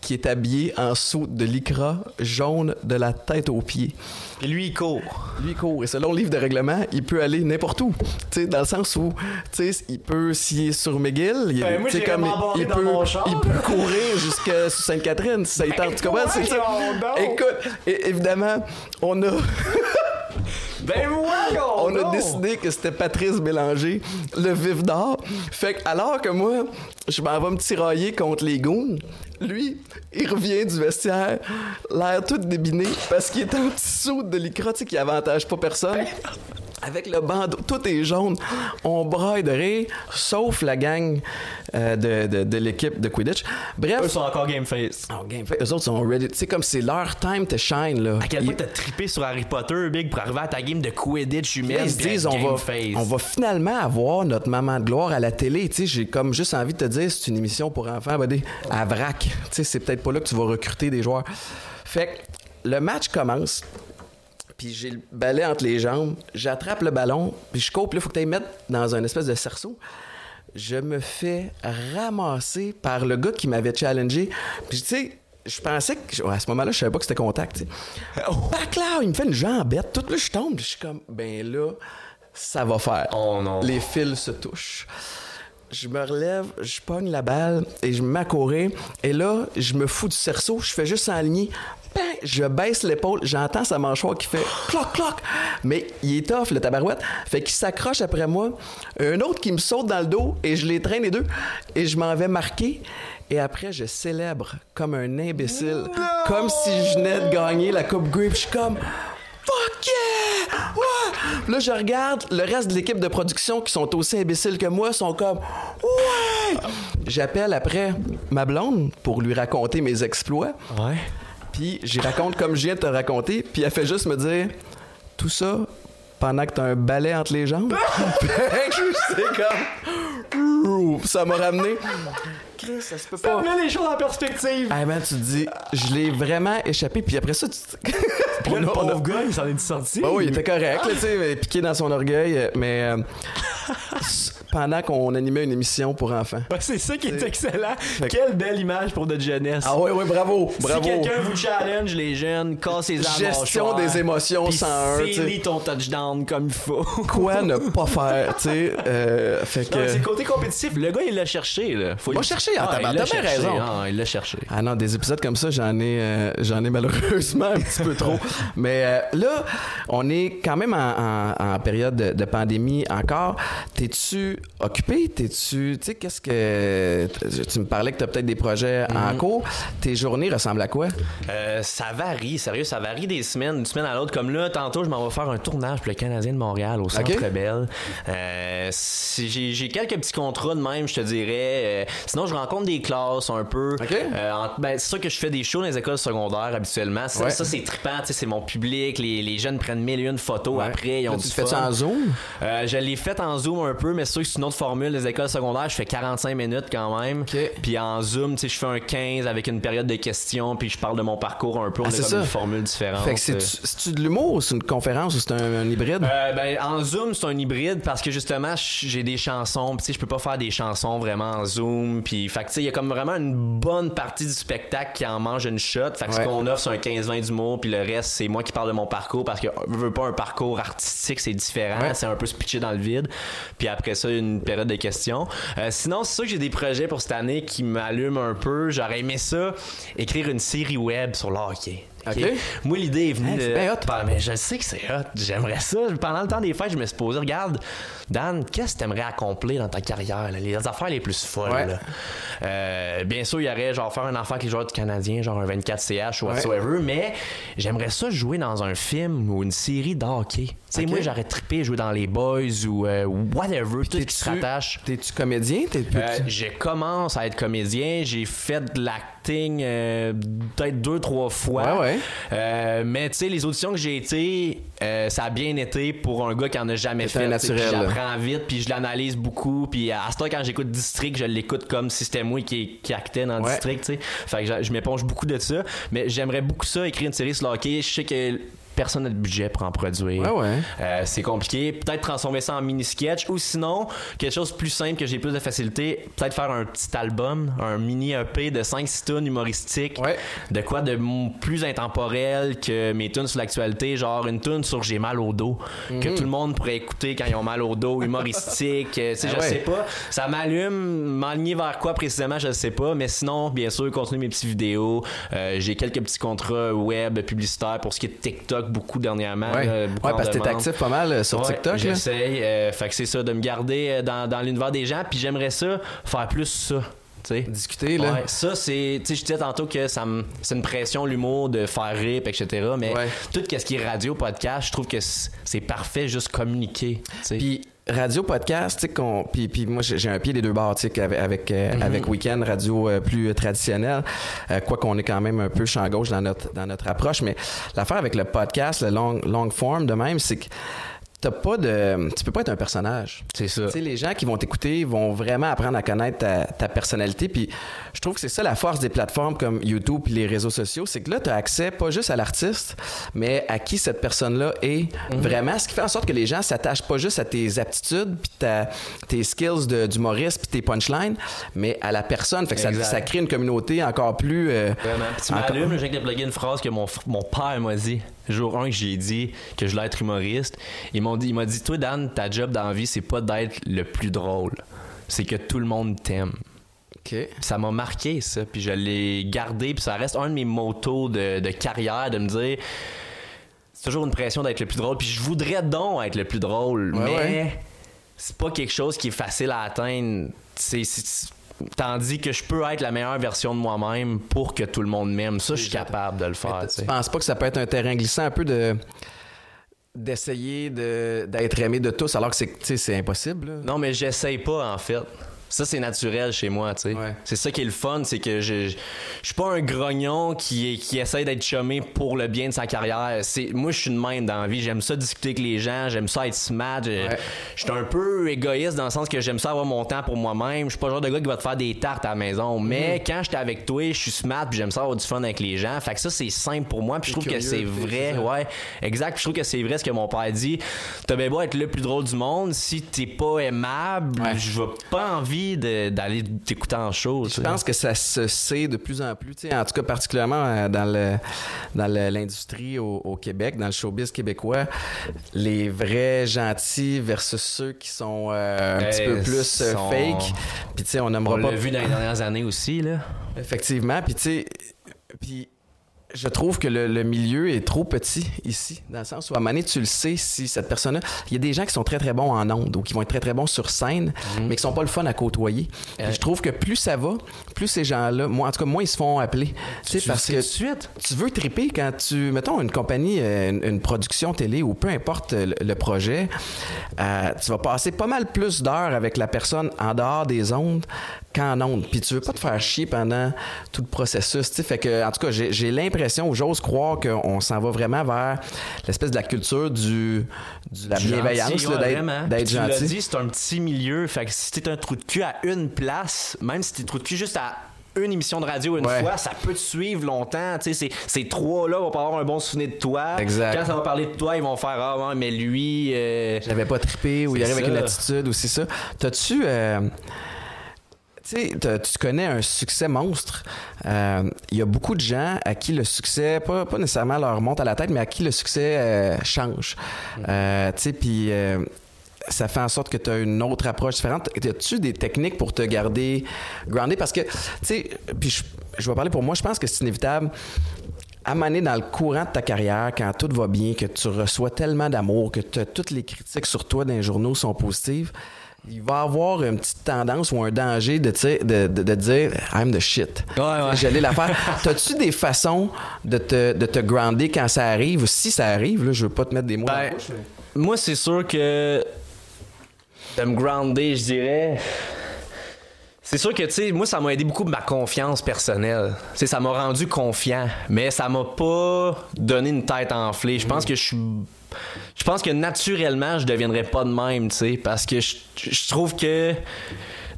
qui est habillé en saut de lycra jaune de la tête aux pieds. Et lui, il court. Lui, il court. Et selon le livre de règlement, il peut aller n'importe où. Tu sais, dans le sens où, tu sais, il peut, s'il est sur McGill, il, Ben, moi, il dans peut, il peut courir jusqu'à sous Sainte-Catherine, si ça y tente. Tu comprends? Donc. Écoute, évidemment, on a, Ben on a décidé que c'était Patrice Bélanger, le vif d'or. Fait que, alors que moi, je m'en vais me tirailler contre les goons, lui, il revient du vestiaire, l'air tout débiné, parce qu'il est en petit saut de lycra, tu sais, qui avantage pas personne. Avec le bandeau, tout est jaune. On braille de rire, sauf la gang euh, de, de- de l'équipe de Quidditch. Bref, Eux sont encore game face. oh, game, fait, eux autres sont ready. Tu sais, comme c'est leur time to shine, là. À quel point t'as trippé sur Harry Potter, Big, pour arriver à ta game de Quidditch humaine. ils se disent, on va, face. on va finalement avoir notre maman de gloire à la télé. Tu sais, j'ai comme juste envie de te dire, c'est une émission pour enfants, buddy, à vrac. Tu sais, c'est peut-être pas là que tu vas recruter des joueurs. Fait que le match commence. Puis j'ai le balai entre les jambes, j'attrape le ballon, puis je puis là, il faut que tu mettre dans un espèce de cerceau. Je me fais ramasser par le gars qui m'avait challengé. Puis tu sais, je pensais que. à ce moment-là, je savais pas que c'était contact. Bac là, il me fait une jambette. Tout là, je tombe. Je suis comme, ben là, ça va faire. Oh non. Les fils se touchent. Je me relève, je pogne la balle et je me mets à courir. Et là, je me fous du cerceau, je fais juste s'aligner. Je baisse l'épaule, j'entends sa mâchoire qui fait cloc cloc. Mais il est tough, le tabarouette. Fait qu'il s'accroche après moi. Un autre qui me saute dans le dos et je les traîne les deux. Et je m'en vais marquer. Et après, je célèbre comme un imbécile. Comme si je venais de gagner la Coupe Grip. Je suis comme Fuck yeah! Ouais! Là, je regarde le reste de l'équipe de production qui sont aussi imbéciles que moi, sont comme Ouais! J'appelle après ma blonde pour lui raconter mes exploits. Ouais. Puis j'y raconte comme je viens de te raconter. Puis elle fait juste me dire Tout ça pendant que t'as un balai entre les jambes? C'est comme. Ça m'a ramené. Chris, ça se peut Ça pas. met les choses en perspective. Ah man, tu te dis, je l'ai vraiment échappé. Puis après ça, tu. Puis là, le pauvre gars, il s'en est sorti. bah oui, il était correct, là, tu sais, piqué dans son orgueil, mais euh, pendant qu'on animait une émission pour enfants. Ouais, c'est ça qui est excellent. que- Quelle belle image pour notre jeunesse. Ah oui, oui, bravo, bravo. Si quelqu'un vous challenge, les jeunes, cassez les Gestion des émotions 101, tu sais. C'est ton touchdown comme il faut. Quoi ne pas faire, tu sais. euh, fait C'est le côté compétitif. Le gars, il l'a cherché. Là. Faut Il l'a cherché, en tabarnak. il l'a T'as bien raison. Ah, il l'a cherché. Ah non, des épisodes comme ça, j'en ai, euh, j'en ai malheureusement un petit peu trop. Mais euh, là, on est quand même en, en- en période de, de pandémie encore. T'es-tu occupé? T'es-tu, tu sais, qu'est-ce que tu me parlais que t'as peut-être des projets en cours. Tes journées ressemblent à quoi? Euh, ça varie, sérieux, ça varie des semaines, d'une semaine à l'autre. Comme là, tantôt, je m'en vais faire un tournage pour le Canadien de Montréal au Centre Ok. Bell. Euh, si- j'ai, quelques petits contrats de même, je te dirais. Euh, sinon, je rencontre des classes un peu. Ben, c'est sûr que je fais des shows dans les écoles secondaires habituellement. Ça, Ouais. ça, c'est trippant, tu c'est mon public. Les, les jeunes prennent mille et une photos après. Ils ont Là, du tu fais ça en Zoom? Je l'ai fait en Zoom un peu, mais c'est sûr que c'est une autre formule des écoles secondaires, je fais 45 minutes quand même. Puis en Zoom, tu sais, je fais un 15 avec une période de questions, puis je parle de mon parcours un peu. On Ah, c'est comme ça. une formule différente. Fait que c'est- c'est-tu de l'humour ou c'est une conférence ou c'est un, un hybride? Euh, ben, en Zoom, c'est un hybride parce que justement, j'ai des chansons. puis Tu sais, je peux pas faire des chansons vraiment en Zoom. Puis, fait que, tu sais, il y a comme vraiment une bonne partie du spectacle qui en mange une shot. Fait que ce qu'on offre, c'est un 15-20 d'humour. Puis le reste, c'est moi qui parle de mon parcours parce que je veux pas un parcours artistique, c'est différent. Ouais. C'est un peu se pitcher dans le vide. Puis après ça, une période de questions. Euh, sinon, c'est sûr que j'ai des projets pour cette année qui m'allument un peu. J'aurais aimé ça, écrire une série web sur le hockey. Moi, l'idée est venue Hey, de. bien hot. Ben, mais je sais que c'est hot. J'aimerais ça. Pendant le temps des fêtes, je me suis posé, regarde, Dan, qu'est-ce que tu aimerais accomplir dans ta carrière? là? Les affaires les plus folles. Ouais. là? Euh, bien sûr, il y aurait genre faire un enfant avec les joueurs du Canadien, genre un 24 CH ou Ouais. whatsoever, mais j'aimerais ça jouer dans un film ou une série de hockey. Tu sais, moi, j'aurais trippé jouer dans les Boys ou euh, whatever, tout ce qui se T'es-tu- rattache. T'es-tu comédien? T'es Euh, je commence à être comédien. J'ai fait de l'acting euh, peut-être deux, trois fois. Ouais, ouais. Mais tu sais, les auditions que j'ai été, ça a bien été pour un gars qui en a jamais fait. naturel, vite, puis je l'analyse beaucoup. Puis à ce temps, quand j'écoute District, je l'écoute comme si c'était moi qui, qui actais dans Ouais. District. tu sais. Fait que je, je m'éponge beaucoup de ça. Mais j'aimerais beaucoup ça, écrire une série sur le hockey. Je sais que personne n'a de budget pour en produire. Ouais, ouais. Euh, c'est compliqué. Peut-être transformer ça en mini-sketch ou sinon, quelque chose de plus simple que j'ai plus de facilité, peut-être faire un petit album, un mini EP de 5-6 tunes humoristiques. Ouais. De quoi de plus intemporel que mes tunes sur l'actualité, genre une tune sur J'ai mal au dos, que tout le monde pourrait écouter quand ils ont mal au dos, humoristique. euh, Ah je sais pas. Ça m'allume, m'aligner vers quoi précisément, je sais pas. Mais sinon, bien sûr, continuer mes petites vidéos. Euh, j'ai quelques petits contrats web publicitaires pour ce qui est de TikTok, beaucoup dernièrement. Ouais, là, beaucoup ouais en parce que t'es actif pas mal euh, sur Ouais, TikTok. J'essaye. euh, fait que c'est ça, de me garder euh, dans, dans l'univers des gens. Puis j'aimerais ça, faire plus ça. Discuter, là. Ouais, ça, c'est. Tu sais, je disais tantôt que ça me- c'est une pression, l'humour, de faire rire, etc. Mais Ouais. tout ce qui est radio, podcast, je trouve que c'est parfait, juste communiquer. Puis radio podcast, tu sais qu'on puis puis moi j'ai un pied des deux bords, tu sais avec avec, euh, Mhm. avec Weekend radio euh, plus traditionnel, euh, quoi qu'on est quand même un peu champ gauche dans notre dans notre approche, mais l'affaire avec le podcast, le long long form de même, c'est que t'as pas de tu peux pas être un personnage. c'est ça. Tu sais, les gens qui vont t'écouter vont vraiment apprendre à connaître ta, ta personnalité. Puis je trouve que c'est ça la force des plateformes comme YouTube et les réseaux sociaux, c'est que là, tu as accès pas juste à l'artiste, mais à qui cette personne-là est vraiment. Ce qui fait en sorte que les gens s'attachent pas juste à tes aptitudes, puis ta- tes skills de- d'humoriste, puis tes punchlines, mais à la personne. Fait que ça, ça crée une communauté encore plus. euh, Vraiment. Puis tu encore- m'allumes, j'ai de plugger une phrase que mon, mon père m'a dit. Jour 1 que j'ai dit que je voulais être humoriste. Ils m'ont dit, il m'a dit, toi, Dan, ta job dans la vie, c'est pas d'être le plus drôle. C'est que tout le monde t'aime. Ça m'a marqué, ça. Puis je l'ai gardé. Puis ça reste un de mes motos de, de carrière, de me dire... C'est toujours une pression d'être le plus drôle. Puis je voudrais donc être le plus drôle. Ouais, mais ouais. c'est pas quelque chose qui est facile à atteindre. C'est... Tandis que je peux être la meilleure version de moi-même pour que tout le monde m'aime. Ça, je suis capable de le faire. Tu penses pas que ça peut être un terrain glissant un peu de d'essayer de d'être aimé de tous alors que c'est impossible là? Non, mais j'essaye pas, en fait. Ça, c'est naturel chez moi, tu sais. Ouais. C'est ça qui est le fun, c'est que je, je, je suis pas un grognon qui, qui essaie d'être chumé pour le bien de sa carrière. C'est, moi, je suis de même dans la vie. J'aime ça discuter avec les gens, j'aime ça être smart. Je, Ouais. je suis un peu égoïste dans le sens que j'aime ça avoir mon temps pour moi-même. Je suis pas le genre de gars qui va te faire des tartes à la maison. Mais Mm. quand j'étais avec toi, je suis smart puis j'aime ça avoir du fun avec les gens. Fait que ça, c'est simple pour moi. Puis je trouve que c'est vrai. Ouais, exact. Puis je trouve que c'est vrai ce que mon père dit. T'as bien beau être le plus drôle du monde, si t'es pas aimable, Ouais. je n'ai pas envie d'aller t'écouter en show. Je pense que ça se sait de plus en plus, en tout cas particulièrement euh, dans le dans l'industrie au, au Québec, dans le showbiz québécois, les vrais gentils versus ceux qui sont euh, un Eh, petit peu plus euh, sont- fake. Puis tu sais, on n'aimera On pas l'a vu dans les dernières années aussi. Là. Effectivement. Puis, tu sais, puis je trouve que le, le milieu est trop petit ici, dans le sens où à donné, tu le sais si cette personne-là. Il y a des gens qui sont très très bons en ondes ou qui vont être très très bons sur scène, mais qui sont pas le fun à côtoyer. Je trouve que plus ça va, plus ces gens-là, moi, en tout cas, moins ils se font appeler. Tu sais, parce que de suite. tu veux triper quand tu, mettons, une compagnie, euh, une, une production télé ou peu importe euh, le, le projet, euh, tu vas passer pas mal plus d'heures avec la personne en dehors des ondes qu'en ondes. Puis tu veux pas te faire chier pendant tout le processus. tu sais. Fait que, en tout cas, j'ai l'impression, ou j'ose croire qu'on s'en va vraiment vers l'espèce de la culture du, la bienveillance, ouais, d'être- Tu gentil. dit, c'est un petit milieu. Fait que si t'es un trou de cul à une place, même si t'es trou de cul juste à une émission de radio une Ouais. fois, ça peut te suivre longtemps. Tu sais, ces, ces trois-là vont pas avoir un bon souvenir de toi. Exact. Quand ça va parler de toi, ils vont faire Ah, ouais, mais lui. euh, J'avais pas trippé ou il arrive avec une attitude ou c'est ça. T'as-tu. euh, tu sais, tu connais un succès monstre. Euh, Il y a beaucoup de gens à qui le succès, pas, pas nécessairement leur monte à la tête, mais à qui le succès euh, change. Euh, tu sais, puis euh, ça fait en sorte que tu as une autre approche différente. As-tu des techniques pour te garder groundé? Parce que, tu sais, puis je, je vais parler pour moi, je pense que c'est inévitable à maner dans le courant de ta carrière, quand tout va bien, que tu reçois tellement d'amour, que toutes les critiques sur toi dans les journaux sont positives, il va y avoir une petite tendance ou un danger de, de, de, de dire I'm the shit. Ouais, ouais. J'allais la faire. T'as-tu des façons de te, de te grounder quand ça arrive? Si ça arrive, là, je veux pas te mettre des mots dans la Ben. Moi, c'est sûr que de me grounder, je dirais. C'est sûr que, tu sais, moi, ça m'a aidé beaucoup de ma confiance personnelle. Sais, ça m'a rendu confiant, mais ça m'a pas donné une tête enflée. Je pense que je suis. Je pense que naturellement, je deviendrais pas de même, tu sais, parce que je, trouve que.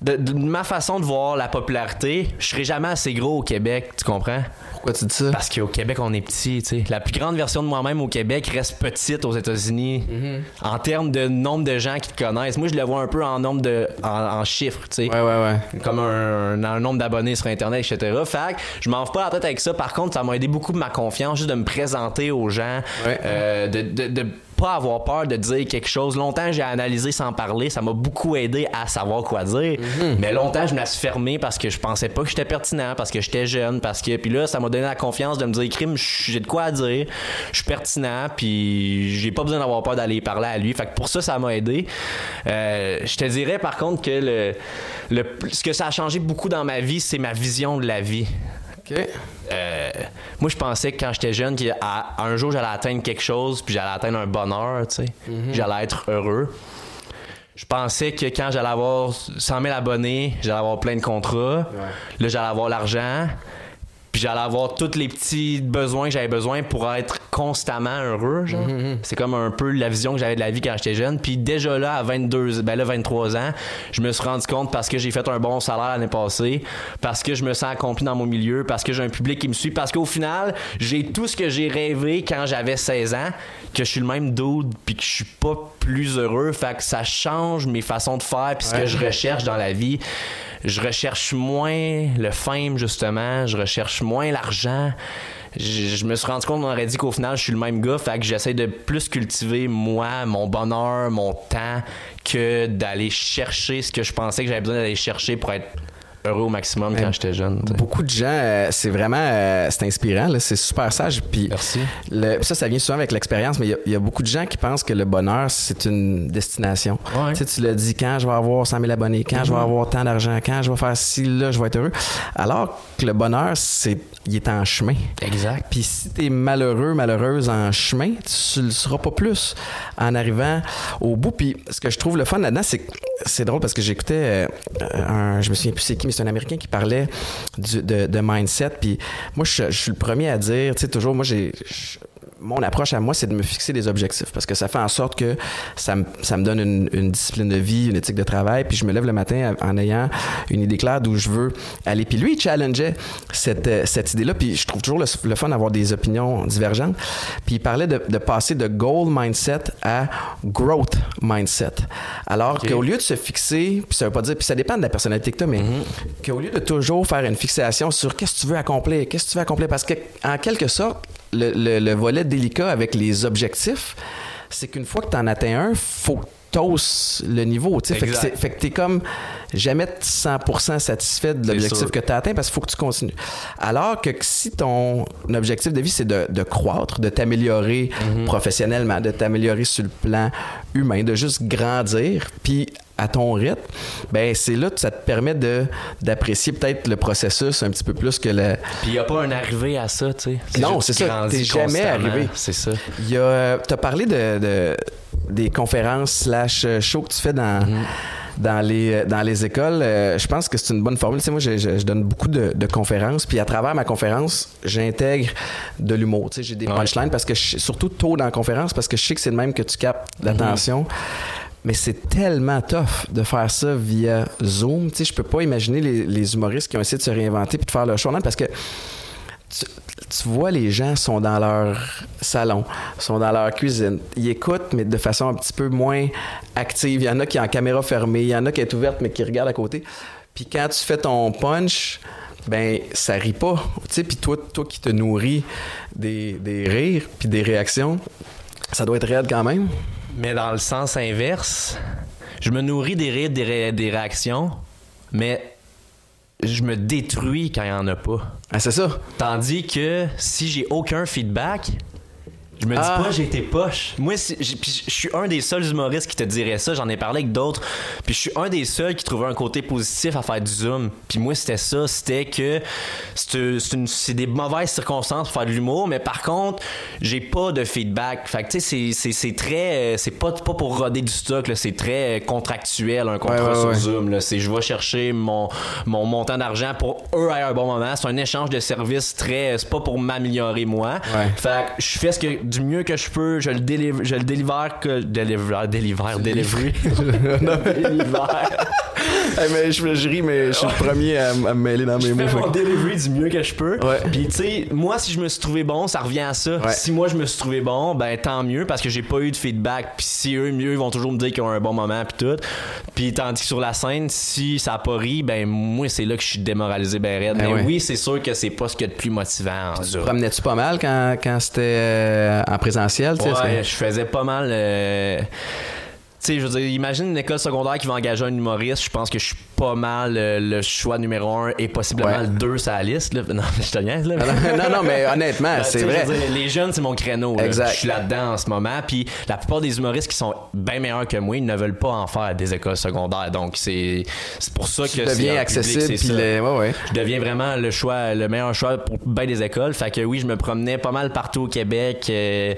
De, de ma façon de voir la popularité, je serais jamais assez gros au Québec, tu comprends? Pourquoi tu dis ça? Parce qu'au Québec, on est petit, tu sais. La plus grande version de moi-même au Québec reste petite aux États-Unis en termes de nombre de gens qui te connaissent. Moi, je le vois un peu en nombre de. en, en chiffres, tu sais. Ouais, ouais, ouais. Comme un, un nombre d'abonnés sur Internet, etc. Fait que je m'en fous pas la tête avec ça. Par contre, ça m'a aidé beaucoup de ma confiance, juste de me présenter aux gens, Ouais. euh, de, de, de pas avoir peur de dire quelque chose. Longtemps, j'ai analysé sans parler. Ça m'a beaucoup aidé à savoir quoi dire. Mais longtemps, je me suis fermé parce que je pensais pas que j'étais pertinent, parce que j'étais jeune, parce que. Puis là, ça m'a donné la confiance de me dire, crime, j'ai de quoi à dire. Je suis pertinent, puis j'ai pas besoin d'avoir peur d'aller parler à lui. Fait que pour ça, ça m'a aidé. Euh, je te dirais par contre que le, le, ce que ça a changé beaucoup dans ma vie, c'est ma vision de la vie. OK. Euh, moi, je pensais que quand j'étais jeune, qu'un un jour, j'allais atteindre quelque chose, puis j'allais atteindre un bonheur, tu sais. J'allais être heureux. Je pensais que quand j'allais avoir 100 000 abonnés, j'allais avoir plein de contrats. Là, j'allais avoir l'argent. Puis j'allais avoir tous les petits besoins que j'avais besoin pour être constamment heureux. genre. C'est comme un peu la vision que j'avais de la vie quand j'étais jeune. Puis déjà là, à 22, ben là, 23 ans, je me suis rendu compte parce que j'ai fait un bon salaire l'année passée, parce que je me sens accompli dans mon milieu, parce que j'ai un public qui me suit, parce qu'au final, j'ai tout ce que j'ai rêvé quand j'avais 16 ans, que je suis le même dude, puis que je suis pas plus heureux. Fait que ça change mes façons de faire, puis ce que je recherche dans la vie. Je recherche moins le fame, justement. Je recherche moins l'argent. Je, me suis rendu compte, on aurait dit qu'au final, je suis le même gars. Fait que j'essaie de plus cultiver moi, mon bonheur, mon temps, que d'aller chercher ce que je pensais que j'avais besoin d'aller chercher pour être heureux au maximum quand j'étais jeune. tu. Beaucoup de gens, euh, c'est vraiment euh, c'est inspirant, là, c'est super sage. Puis Merci. le- ça, ça vient souvent avec l'expérience, mais il y a- il y, a beaucoup de gens qui pensent que le bonheur, c'est une destination. Ouais. Tu sais, tu l'as dit, quand je vais avoir 100 000 abonnés, quand je vais avoir tant d'argent, quand je vais faire ci, là, je vais être heureux. Alors que le bonheur, c'est, il est en chemin. Exact. Puis si t'es malheureux, malheureuse en chemin, tu le seras pas plus en arrivant au bout. Puis ce que je trouve le fun là-dedans, c'est que c'est drôle parce que j'écoutais euh, un, je me souviens plus c'est qui, mais c'est un Américain qui parlait du- de, de mindset. Puis moi, je, je suis le premier à dire, tu sais, toujours, moi, j'ai mon approche à moi, c'est de me fixer des objectifs parce que ça fait en sorte que ça me, ça me donne une, une discipline de vie, une éthique de travail, puis je me lève le matin en ayant une idée claire d'où je veux aller. Puis lui, il challengeait cette, euh, cette idée-là, puis je trouve toujours le, le fun d'avoir des opinions divergentes. Puis il parlait de, de passer de goal mindset à growth mindset. Alors qu'au lieu de se fixer, puis ça veut pas dire, puis ça dépend de la personnalité que tu as, mais qu'au lieu de toujours faire une fixation sur qu'est-ce que tu veux accomplir, qu'est-ce que tu veux accomplir, parce que en quelque sorte, le, le- le volet délicat avec les objectifs, c'est qu'une fois que tu en atteins un, faut le niveau. Fait que, fait que t'es comme jamais 100% satisfait de l'objectif que tu as atteint parce qu'il faut que tu continues. Alors que si ton objectif de vie, c'est de, de croître, de t'améliorer Mhm. professionnellement, de t'améliorer sur le plan humain, de juste grandir, puis à ton rythme, ben c'est là que ça te permet de d'apprécier peut-être le processus un petit peu plus que le, Puis il n'y a pas un arrivé à ça, tu sais. Non, c'est ça. T'es jamais arrivé. C'est ça. Il y a, t'as parlé de, de- des conférences slash euh, shows que tu fais dans, dans les, dans les écoles, euh, je pense que c'est une bonne formule. Tu sais, moi, je, je- je donne beaucoup de, de conférences, puis à travers ma conférence, j'intègre de l'humour. Tu sais, j'ai des Ouais. punchlines, parce que je- surtout tôt dans la conférence, parce que je sais que c'est le même que tu captes l'attention. Mais c'est tellement tough de faire ça via Zoom. Tu sais, je peux pas imaginer les, humoristes qui ont essayé de se réinventer puis de faire leur show parce que tu, vois, les gens sont dans leur salon, sont dans leur cuisine. Ils écoutent, mais de façon un petit peu moins active. Il y en a qui ont en caméra fermée, il y en a qui est ouverte, mais qui regardent à côté. Puis quand tu fais ton punch, ben ça rit pas. Tu sais, puis toi, toi qui te nourris des, des rires puis des réactions, ça doit être raide quand même. Mais dans le sens inverse, je me nourris des rires, des, ré- des réactions, mais je me détruis quand il n'y en a pas. Ah, c'est ça. Tandis que si j'ai aucun feedback, je me dis Ah. pas j'ai été poche. Moi, si- je suis un des seuls humoristes qui te dirait ça. J'en ai parlé avec d'autres. Puis je suis un des seuls qui trouvait un côté positif à faire du zoom. Puis moi, c'était ça. C'était que c'est des mauvaises circonstances pour faire de l'humour. Mais par contre, j'ai pas de feedback. Fait que tu sais, c'est- très. euh, C'est pas, pas pour roder du stock. C'est très euh, contractuel, un contrat Ouais, ouais, sur ouais. Zoom. C'est je vais chercher mon, mon montant d'argent pour eux à un bon moment. C'est un échange de services très. C'est pas pour m'améliorer moi. Fait que je fais ce que du mieux que je peux, je le délivre, je le délivre que délivre, délivre, delivery. Délivre. Eh, mais je, je ris, mais je suis le premier à, à me mêler dans mes Je mots. fait mon delivery du mieux que je peux. Ouais. Puis tu sais, moi si je me suis trouvé bon, ça revient à ça. Ouais. Si moi je me suis trouvé bon, ben tant mieux parce que j'ai pas eu de feedback. Puis si eux mieux, ils vont toujours me dire qu'ils ont un bon moment puis tout. Puis tandis que sur la scène, si ça a pas ri, ben moi c'est là que je suis démoralisé ben raide. Ben Mais ouais. oui, c'est sûr que c'est pas ce qu'il y a de plus motivant Tu promenais-tu pas mal quand, quand c'était euh, en présentiel? je faisais pas mal. Tu sais, je veux dire, imagine une école secondaire qui va engager un humoriste. Je pense que je suis pas mal euh, le choix numéro un et possiblement Ouais. le deux sur la liste. Là. Non, je te niaise, là. non, non, mais honnêtement, Ben, c'est tu sais, vrai. je veux dire, les jeunes, c'est mon créneau. là. Exact. Je suis là-dedans en ce moment. Puis la plupart des humoristes qui sont bien meilleurs que moi, ils ne veulent pas en faire des écoles secondaires. Donc c'est c'est pour ça Tu que c'est deviens accessible. public, c'est puis ça. le- ouais, ouais. Je deviens vraiment le choix, le meilleur choix pour bien des écoles. Fait que oui, je me promenais pas mal partout au Québec. Euh,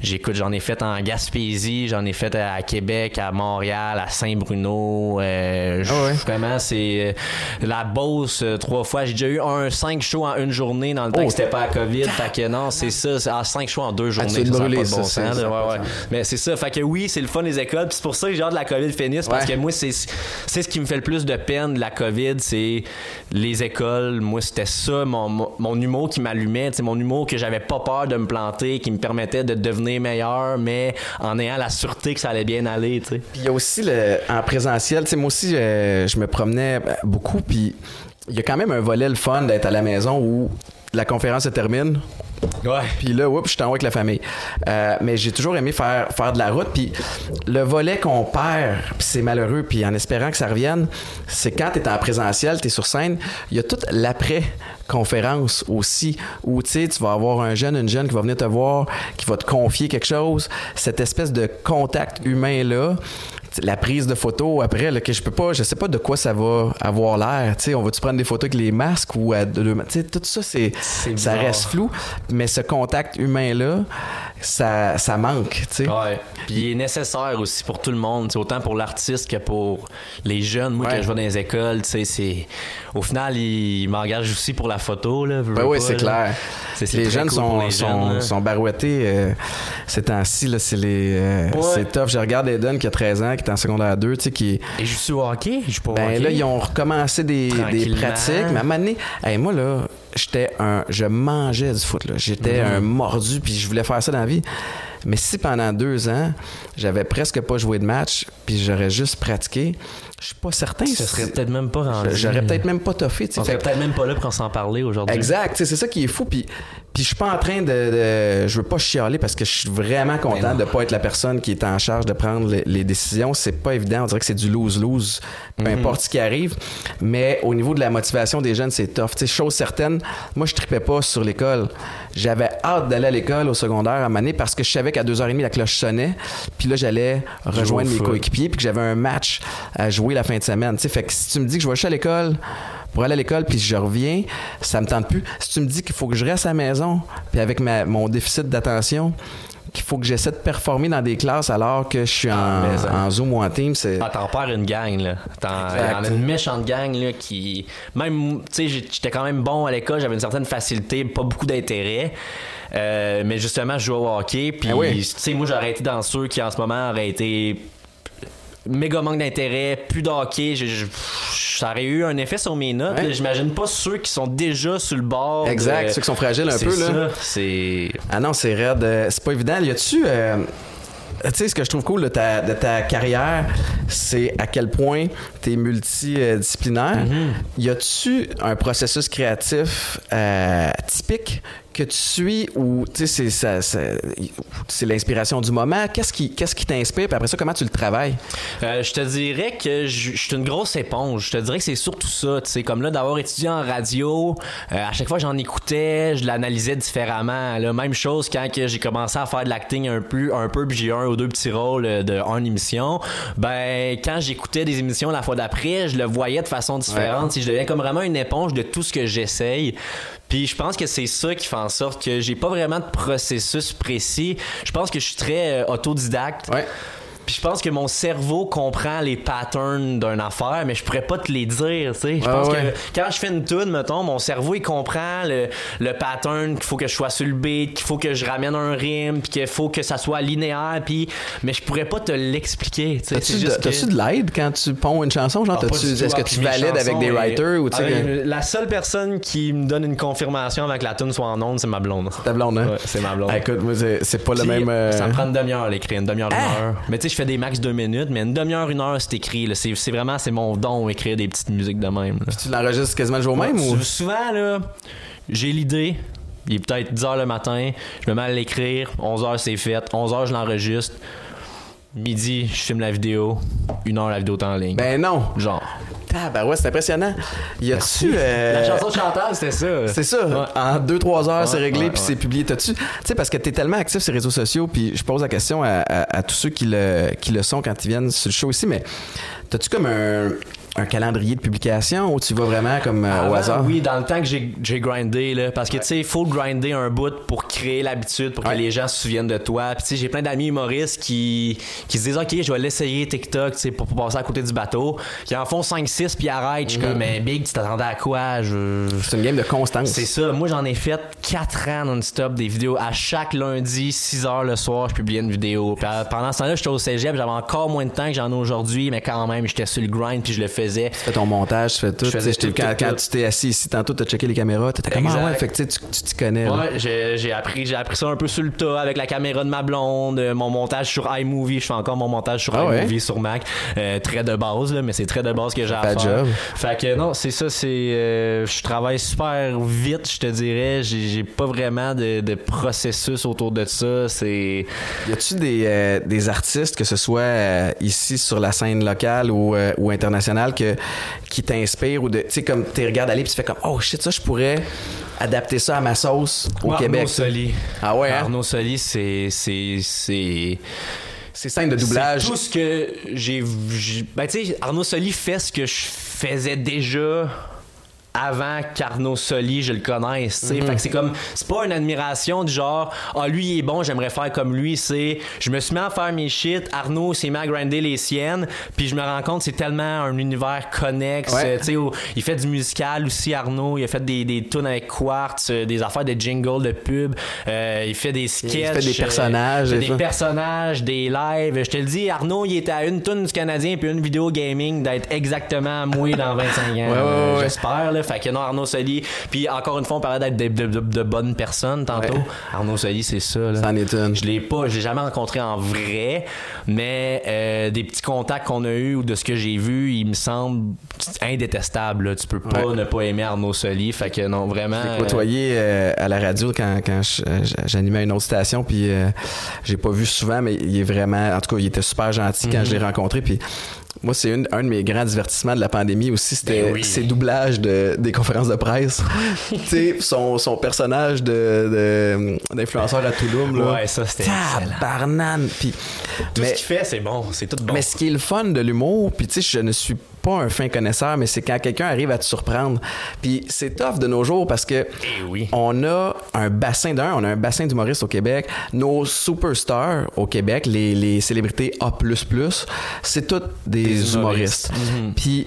J'écoute, j'en ai fait en Gaspésie, j'en ai fait à Québec, à Montréal, à Saint-Bruno. Euh, Ah ouais. Vraiment, c'est euh, la Beauce euh, trois fois. J'ai déjà eu un cinq shows en une journée dans le temps Oh. que c'était pas la COVID. Fait que non, c'est ça. Ah, cinq shows en deux journées. tu ça, brûlé, pas de bon sens, Ouais, ouais. Mais c'est ça. Fait que oui, c'est le fun des écoles. Puis c'est pour ça que j'ai hâte de la COVID finisse. Parce que moi, c'est c'est ce qui me fait le plus de peine de la COVID, c'est les écoles. Moi, c'était ça, mon, mon, mon humour qui m'allumait. Mon humour que j'avais pas peur de me planter, qui me permettait de devenir meilleur, mais en ayant la sûreté que ça allait bien aller. Puis il y a aussi le, en présentiel, tu sais, moi aussi, euh, je me promenais beaucoup, puis il y a quand même un volet le fun d'être à la maison où la conférence se termine, Ouais. puis là, oups, je suis en haut avec la famille. Euh, mais j'ai toujours aimé faire, faire de la route. Puis le volet qu'on perd, c'est malheureux, puis en espérant que ça revienne, c'est quand tu es en présentiel, tu es sur scène, il y a toute l'après-conférence aussi, où tu vas avoir un jeune, une jeune qui va venir te voir, qui va te confier quelque chose. Cette espèce de contact humain-là, la prise de photos après, là, que je peux pas, je sais pas de quoi ça va avoir l'air. Tu sais, on va-tu prendre des photos avec les masques ou à deux, tu sais, tout ça, c'est, ça reste flou, mais ce contact humain-là, ça, ça manque, tu sais. Ouais. Puis il est nécessaire aussi pour tout le monde, tu autant pour l'artiste que pour les jeunes. Moi, Ouais. que je vais dans les écoles, tu sais, c'est. Au final, ils m'engagent aussi pour la photo, là. Ben oui, c'est clair. C'est- Les jeunes cool sont, pour les sont, jeunes, là. sont barouettés euh, ces temps-ci. C'est, les, euh, Ouais. c'est tough. Je regarde Eden qui a 13 ans, qui est en secondaire 2, tu sais, qui Et je suis au hockey, je suis pas au Ben hockey? là, ils ont recommencé des, pratiques. Mais à un moment donné, hey, moi, là, j'étais un. Je mangeais du foot. J'étais Mhm. un mordu, puis je voulais faire ça dans la vie. Mais si pendant deux ans, j'avais presque pas joué de match, puis j'aurais juste pratiqué, je suis pas certain. Ce si- serait peut-être même pas rendu. J'aurais peut-être même pas toffé, tu sais. On serait peut-être même pas là pour s'en parler aujourd'hui. Exact, tu c'est ça qui est fou. Puis, puis je suis pas en train de, de- Je veux pas chialer parce que je suis vraiment content de pas être la personne qui est en charge de prendre les, les décisions. C'est pas évident. On dirait que c'est du lose-lose, peu importe ce qui arrive. Mais au niveau de la motivation des jeunes, c'est tough. Tu sais, chose certaine, moi, je tripais pas sur l'école. J'avais hâte d'aller à l'école au secondaire à Mané parce que je savais qu'à 2h30, la cloche sonnait. Puis là, j'allais rejoindre mes coéquipiers puis que j'avais un match à jouer la fin de semaine. Tu sais, fait que si tu me dis que je vais juste à l'école pour aller à l'école puis je reviens, ça me tente plus. Si tu me dis qu'il faut que je reste à la maison puis avec ma- mon déficit d'attention, qu'il faut que j'essaie de performer dans des classes alors que je suis en, Ah, ça- en Zoom ou en Teams. C'est... Ah, t'en perds une gang, là. T'en- une méchante gang, là, qui. Même, tu sais, j'étais quand même bon à l'école, j'avais une certaine facilité, pas beaucoup d'intérêt. Euh, mais justement, je jouais au hockey, puis, Ah oui. tu sais, moi, j'aurais été dans ceux qui, en ce moment, auraient été méga manque d'intérêt, plus de hockey. je- je- ça aurait eu un effet sur mes notes. Ouais. là. J'imagine pas ceux qui sont déjà sur le bord. de- Exact, ceux qui sont fragiles un peu. Là. ça, C'est. Ah non, c'est raide. Euh, C'est pas évident. Y a-tu. euh, tu sais, ce que je trouve cool de ta, de ta carrière, c'est à quel point tu es multidisciplinaire. Mm-hmm. Y a-tu un processus créatif euh, typique que tu suis ou tu sais, c'est ça- ça- c'est l'inspiration du moment? Qu'est-ce qui qu'est-ce qui t'inspire? Puis après ça, comment tu le travailles? Euh, je te dirais que je je suis une grosse éponge. Je te dirais que c'est surtout ça. Tu sais, comme là, d'avoir étudié en radio, euh, à chaque fois j'en écoutais, je l'analysais différemment. La même chose quand que j'ai commencé à faire de l'acting un peu, un peu, puis j'ai un ou deux petits rôles euh, de en émission. Ben, quand j'écoutais des émissions la fois d'après, je le voyais de façon différente. Si Je deviens comme vraiment une éponge de tout ce que j'essaye. Puis je pense que c'est ça qui fait en sorte que j'ai pas vraiment de processus précis. Je pense que je suis très euh, autodidacte. Puis je pense que mon cerveau comprend les patterns d'une affaire, mais je pourrais pas te les dire, tu sais. Je pense ouais. que quand je fais une tune, mettons, mon cerveau il comprend le, le pattern qu'il faut que je sois sur le beat, qu'il faut que je ramène un rime, puis qu'il faut que ça soit linéaire, puis mais je pourrais pas te l'expliquer, tu sais. T'as-tu de, que- l'aide quand tu ponds une chanson? Genre, Ah, est-ce que Ah, tu valides avec des writers ou tu sais, Ah, que- La seule personne qui me donne une confirmation avec la tune soit en ondes, c'est ma blonde. ta blonde, hein? Ouais, c'est ma blonde. Ah, écoute, moi, c'est, pas le même. euh, Ça me prend une demi-heure à l'écrire, une demi-heure, une heure. Mais tu sais, fais des max deux minutes, mais une demi-heure, une heure, c'est écrit. C'est, vraiment, c'est mon don, écrire des petites musiques de même. là. Tu l'enregistres quasiment le jour même ou? Sou- Souvent, là, j'ai l'idée. Il est peut-être 10 h le matin, je me mets à l'écrire, 11 h c'est fait, 11 h je l'enregistre. Midi, je filme la vidéo, une heure la vidéo est en ligne. Ben non. Genre. Ah, ouais, c'est impressionnant. Y a-tu. euh, La chanson de Chantal, c'était ça. C'est ça. Ouais. En 2-3 heures, Ouais, c'est réglé ouais, puis c'est publié. T'as-tu. Tu sais, parce que t'es tellement actif sur les réseaux sociaux, puis je pose la question à, à- à tous ceux qui le, qui le sont quand ils viennent sur le show ici, mais t'as-tu comme un, un calendrier de publication où tu vas vraiment comme euh, au Avant, hasard? Oui, dans le temps que j'ai grindé, là, parce que tu sais, il faut grinder un bout pour créer l'habitude, pour que Ouais. les gens se souviennent de toi. Puis tu sais, j'ai plein d'amis humoristes qui, qui se disent, OK, je vais l'essayer TikTok, tu sais, pour, pour passer à côté du bateau. Qui en font 5-6 puis arrêtent. Je suis comme, mais Big, tu t'attendais à quoi? Je... C'est une game de constance. C'est ça. Moi, j'en ai fait 4 ans non-stop des vidéos. À chaque lundi, 6 heures le soir, je publiais une vidéo. Puis euh, pendant ce temps-là, j'étais au cégep. J'avais encore moins de temps que j'en ai aujourd'hui, mais quand même, j'étais sur le grind puis je le faisais. Tu fais ton montage, tu fais tout. Je faisais Tu tout, quand, tout, quand tout. tu t'es assis ici tantôt, t'as checké les caméras, t'étais comme ah ouais, fait que tu tu tu t'y connais. Ouais, j'ai j'ai appris, j'ai appris ça un peu sur le tas avec la caméra de ma blonde, euh, mon montage sur iMovie, je fais encore mon montage sur Ah ouais? iMovie sur Mac, euh, très de base là, mais c'est très de base que j'ai à faire. job. Fait que non, c'est ça, c'est euh, je travaille super vite, je te dirais, j'ai pas vraiment de, de processus autour de ça, c'est Y a-tu des, euh, des artistes, que ce soit ici sur la scène locale ou, ou internationale, que, qui t'inspirent ou de, tu sais, comme tu regardes aller puis tu fais comme, oh shit, ça, je pourrais adapter ça à ma sauce au Arnaud Québec. Soli. Ah ouais, hein? Arnaud Soli, c'est c'est c'est Ces scènes de doublage. C'est tout ce que j'ai. j'ai- Ben, tu sais, Arnaud Soli fait ce que je faisais déjà avant qu'Arnaud Soli, je le connaisse. tu sais. Fait que c'est comme. C'est pas une admiration du genre, ah, lui, il est bon, j'aimerais faire comme lui. C'est. Je me suis mis à faire mes shit, Arnaud s'est mis à grinder les siennes, puis je me rends compte, c'est tellement un univers connexe. Ouais. Tu sais, il fait du musical aussi, Arnaud. Il a fait des, des tunes avec Quartz, euh, des affaires de jingle, de pub. Euh, il fait des sketchs. fait des euh, personnages, il des ça. personnages, des lives. Je te le dis, Arnaud, il était à une tune du Canadien puis une vidéo gaming d'être exactement moi dans 25 ans. ouais, ouais. J'espère, là. Fait que non, Arnaud Soli. Puis encore une fois, on parlait d'être de, de- bonnes personnes tantôt. Ouais. Arnaud Soli, c'est ça, là. Est une. Je l'ai pas, je l'ai jamais rencontré en vrai, mais euh, des petits contacts qu'on a eu ou de ce que j'ai vu, il me semble indétestable. là. Tu peux pas Ouais. ne pas aimer Arnaud Soli. Fait que non, vraiment. J'ai côtoyé euh, à la radio quand, quand je- euh, j'animais une autre station, puis euh, j'ai pas vu souvent, mais il est vraiment, en tout cas, il était super gentil quand je l'ai rencontré, puis moi, c'est un de mes grands divertissements de la pandémie aussi, c'était Ben oui. ses doublages de, des conférences de presse. tu sais, son, son personnage de, de- d'influenceur à Touloum, là. Ouais, ça, c'était! Puis, Tout mais- ce qu'il fait, c'est bon. C'est tout bon. mais ce qui est le fun de l'humour, puis tu sais, je ne suis pas un fin connaisseur, mais c'est quand quelqu'un arrive à te surprendre. Puis c'est tough de nos jours parce que Eh oui. on a un bassin d'un, on a un bassin d'humoristes au Québec. Nos superstars au Québec, les, les célébrités A++, c'est toutes des, Des humoristes. humoristes. Mhm. Puis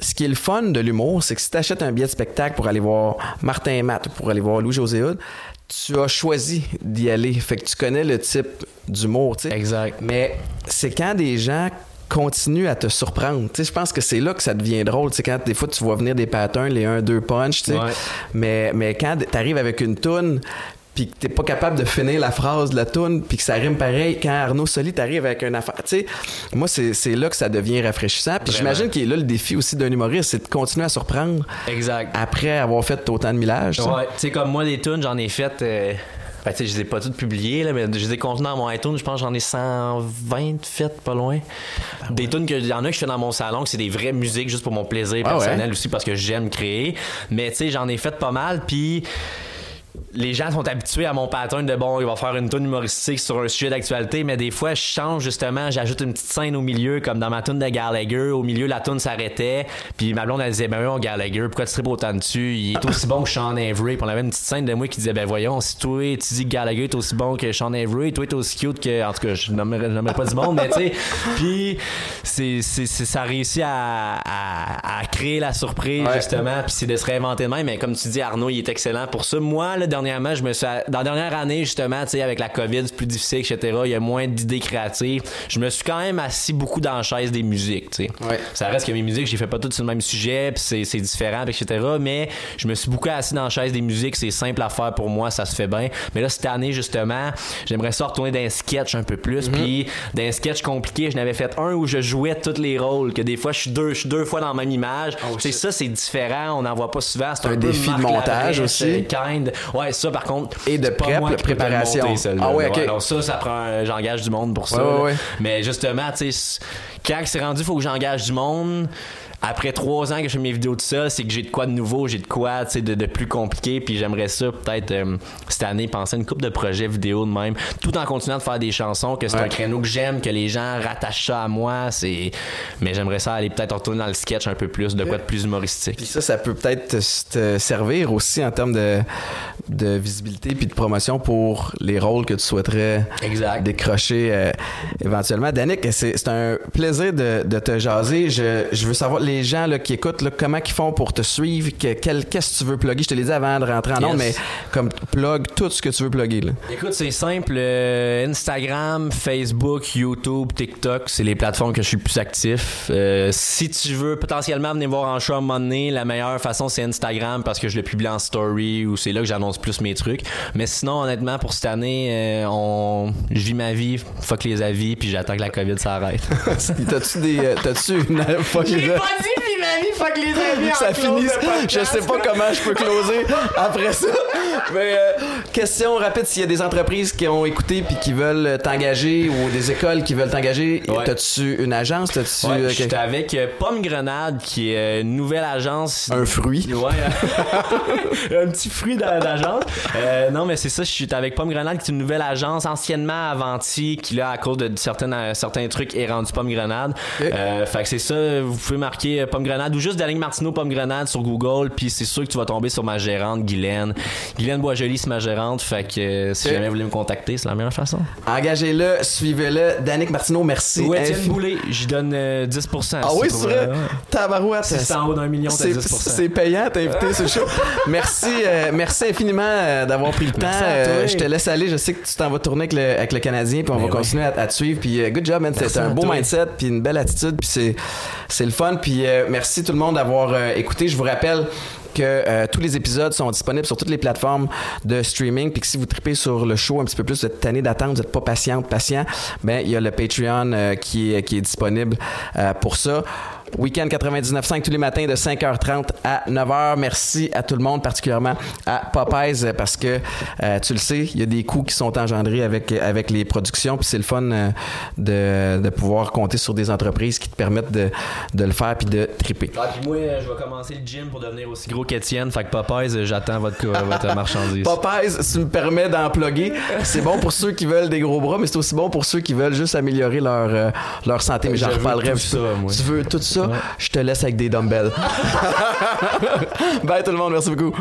ce qui est le fun de l'humour, c'est que si tu achètes un billet de spectacle pour aller voir Martin et Matt ou pour aller voir Louis-José tu as choisi d'y aller. Fait que tu connais le type d'humour, tu sais. Exact. Mais c'est quand des gens continuent à te surprendre. Tu sais, je pense que c'est là que ça devient drôle. Tu sais, quand des fois tu vois venir des patterns, les 1-2 punch, tu sais. Ouais. Mais, mais quand tu arrives avec une toune puis que t'es pas capable de finir la phrase de la toune puis que ça rime pareil quand Arnaud Soli t'arrive avec une affaire tu sais moi c'est là que ça devient rafraîchissant puis j'imagine qu'il est là le défi aussi d'un humoriste c'est de continuer à surprendre Exact. après avoir fait autant de millage tu sais. Ouais, tu sais, comme moi, des tunes, j'en ai fait. euh, ben, tu sais, je les ai pas toutes publiées, là, mais je les ai contenues dans mon iTunes. Je pense que j'en ai 120 faites, pas loin. Des tunes que, il y en a que je fais dans mon salon, que c'est des vraies musiques juste pour mon plaisir Ah ouais. personnel aussi parce que j'aime créer. Mais tu sais, j'en ai fait pas mal, puis les gens sont habitués à mon pattern de bon, il va faire une tune humoristique sur un sujet d'actualité, mais des fois, je change justement, j'ajoute une petite scène au milieu, comme dans ma tune de Gallagher. Au milieu, la tune s'arrêtait, puis ma blonde, elle disait, ben oui, Gallagher, pourquoi tu tripes autant dessus? Il est aussi bon que Sean Avery. Puis on avait une petite scène de moi qui disait, ben voyons, si toi, tu dis que Gallagher est aussi bon que Sean Avery, toi, t'es aussi cute que, en tout cas, je nommerai, je nommerai pas du monde, mais tu sais, puis c'est, c'est, ça a réussi à, à, à créer la surprise, Ouais. justement, puis c'est de se réinventer de même. Mais comme tu dis, Arnaud, il est excellent pour ça. Moi, là, dernièrement, je me suis. Dans la dernière année, justement, tu sais, avec la COVID, c'est plus difficile, etc. Il y a moins d'idées créatives. Je me suis quand même assis beaucoup dans la chaise des musiques, tu sais. Ouais. Ça reste que mes musiques, j'ai fait pas toutes sur le même sujet, puis c'est, c'est différent, etc. Mais je me suis beaucoup assis dans la chaise des musiques. C'est simple à faire pour moi, ça se fait bien. Mais là, cette année, justement, j'aimerais ça retourner dans un sketch un peu plus. Puis, dans un sketch compliqué, je n'avais fait un où je jouais tous les rôles, que des fois, je suis deux, je suis deux fois dans la même image. Oh, c'est ça, c'est différent. On n'en voit pas souvent. C'est Un un, défi de montage Labrèche, aussi. Kind. Ouais, ça, par contre. Et de prep, moi préparation. monter. Ah ouais, ok. non, ça, ça prend. un- J'engage du monde pour ça. Ouais, ouais. Mais justement, tu sais, quand c'est rendu, il faut que j'engage du monde. Après trois ans que je fais mes vidéos de ça, c'est que j'ai de quoi de nouveau, j'ai de quoi tu sais, de, de plus compliqué. Puis j'aimerais ça peut-être euh, cette année penser à une coupe de projets vidéo de même, tout en continuant de faire des chansons, que c'est Ouais. un créneau que j'aime, que les gens rattachent ça à moi. C'est, mais j'aimerais ça aller peut-être retourner dans le sketch un peu plus, de quoi de plus humoristique. Puis ça, ça peut peut-être te, te servir aussi en termes de, de visibilité puis de promotion pour les rôles que tu souhaiterais Exact. décrocher euh, éventuellement. Danick, c'est c'est un plaisir de, de te jaser. Je, je veux savoir, les gens là, qui écoutent, là, comment ils font pour te suivre? Qu'est-ce que tu veux plugger? Je te l'ai dit avant de rentrer en Yes. mais comme plug tout ce que tu veux plugger. Là. Écoute, c'est simple. euh, Instagram, Facebook, YouTube, TikTok, c'est les plateformes que je suis plus actif. Euh, si tu veux potentiellement venir voir en show à un moment donné, la meilleure façon, c'est Instagram parce que je le publie en story ou c'est là que j'annonce plus mes trucs. Mais sinon, honnêtement, pour cette année, euh, on... je vis ma vie, fuck les avis, puis j'attends que la COVID s'arrête. T'as-tu des. T'as-tu une. fuck les vie, fuck les avis. ça finisse. Je sais pas comment je peux closer après ça. Mais euh, question rapide s'il y a des entreprises qui ont écouté puis qui veulent t'engager ou des écoles qui veulent t'engager, Ouais. t'as-tu une agence, t'as-tu Ouais, euh, j'étais avec euh, Pomme Grenade, qui est une nouvelle agence un fruit Ouais, euh, un petit fruit d'a- d'agence. Euh, non, mais c'est ça, je suis avec Pomme Grenade, qui est une nouvelle agence, anciennement Avanti, qui là, à cause de certaines, euh, certains trucs, est rendu Pomme Grenade. Ok. Euh, fait que c'est ça, vous pouvez marquer euh, Pomme Grenade ou juste Danick Martineau Pomme Grenade sur Google, puis c'est sûr que tu vas tomber sur ma gérante, Guylaine. Guylaine Boisjoli, c'est ma gérante, fait que euh, si Ok. jamais vous voulez me contacter, c'est la meilleure façon. Engagez-le, suivez-le. Danick Martineau, merci. Ou Étienne Boulay, j'y donne euh, 10%. Ah si oui, c'est vrai. euh. Tabarouette. C'est en haut d'un million, C'est 10%. c'est payant, t'as invité le show. Merci, euh, merci infiniment euh, d'avoir pris le temps. Euh, je te laisse aller. Je sais que tu t'en vas tourner avec le, avec le Canadien, puis on Ben va oui. continuer à, à te suivre. Puis euh, good job, man. C'est un beau toi. mindset, puis une belle attitude, puis c'est le fun. Puis euh, merci tout le monde d'avoir euh, écouté. Je vous rappelle que euh, tous les épisodes sont disponibles sur toutes les plateformes de streaming puis que si vous tripez sur le show un petit peu plus cette année d'attente vous n'êtes pas patiente patient ben il y a le Patreon qui est qui est disponible pour ça Week-end 99.5 tous les matins de 5h30 à 9h. Merci à tout le monde, particulièrement à Popeyes, parce que euh, tu le sais, il y a des coûts qui sont engendrés avec, avec les productions, puis c'est le fun euh, de, de pouvoir compter sur des entreprises qui te permettent de, de le faire puis de triper. Ah, puis moi, euh, je vais commencer le gym pour devenir aussi gros qu'Étienne. Fait que Popeyes, euh, j'attends votre, votre marchandise. Popeyes, tu me permets d'en plugger. C'est bon pour ceux qui veulent des gros bras, mais c'est aussi bon pour ceux qui veulent juste améliorer leur, euh, leur santé. Mais j'en reparlerai. Tu veux tout ça? je te laisse avec des dumbbells. Bye tout le monde, merci beaucoup.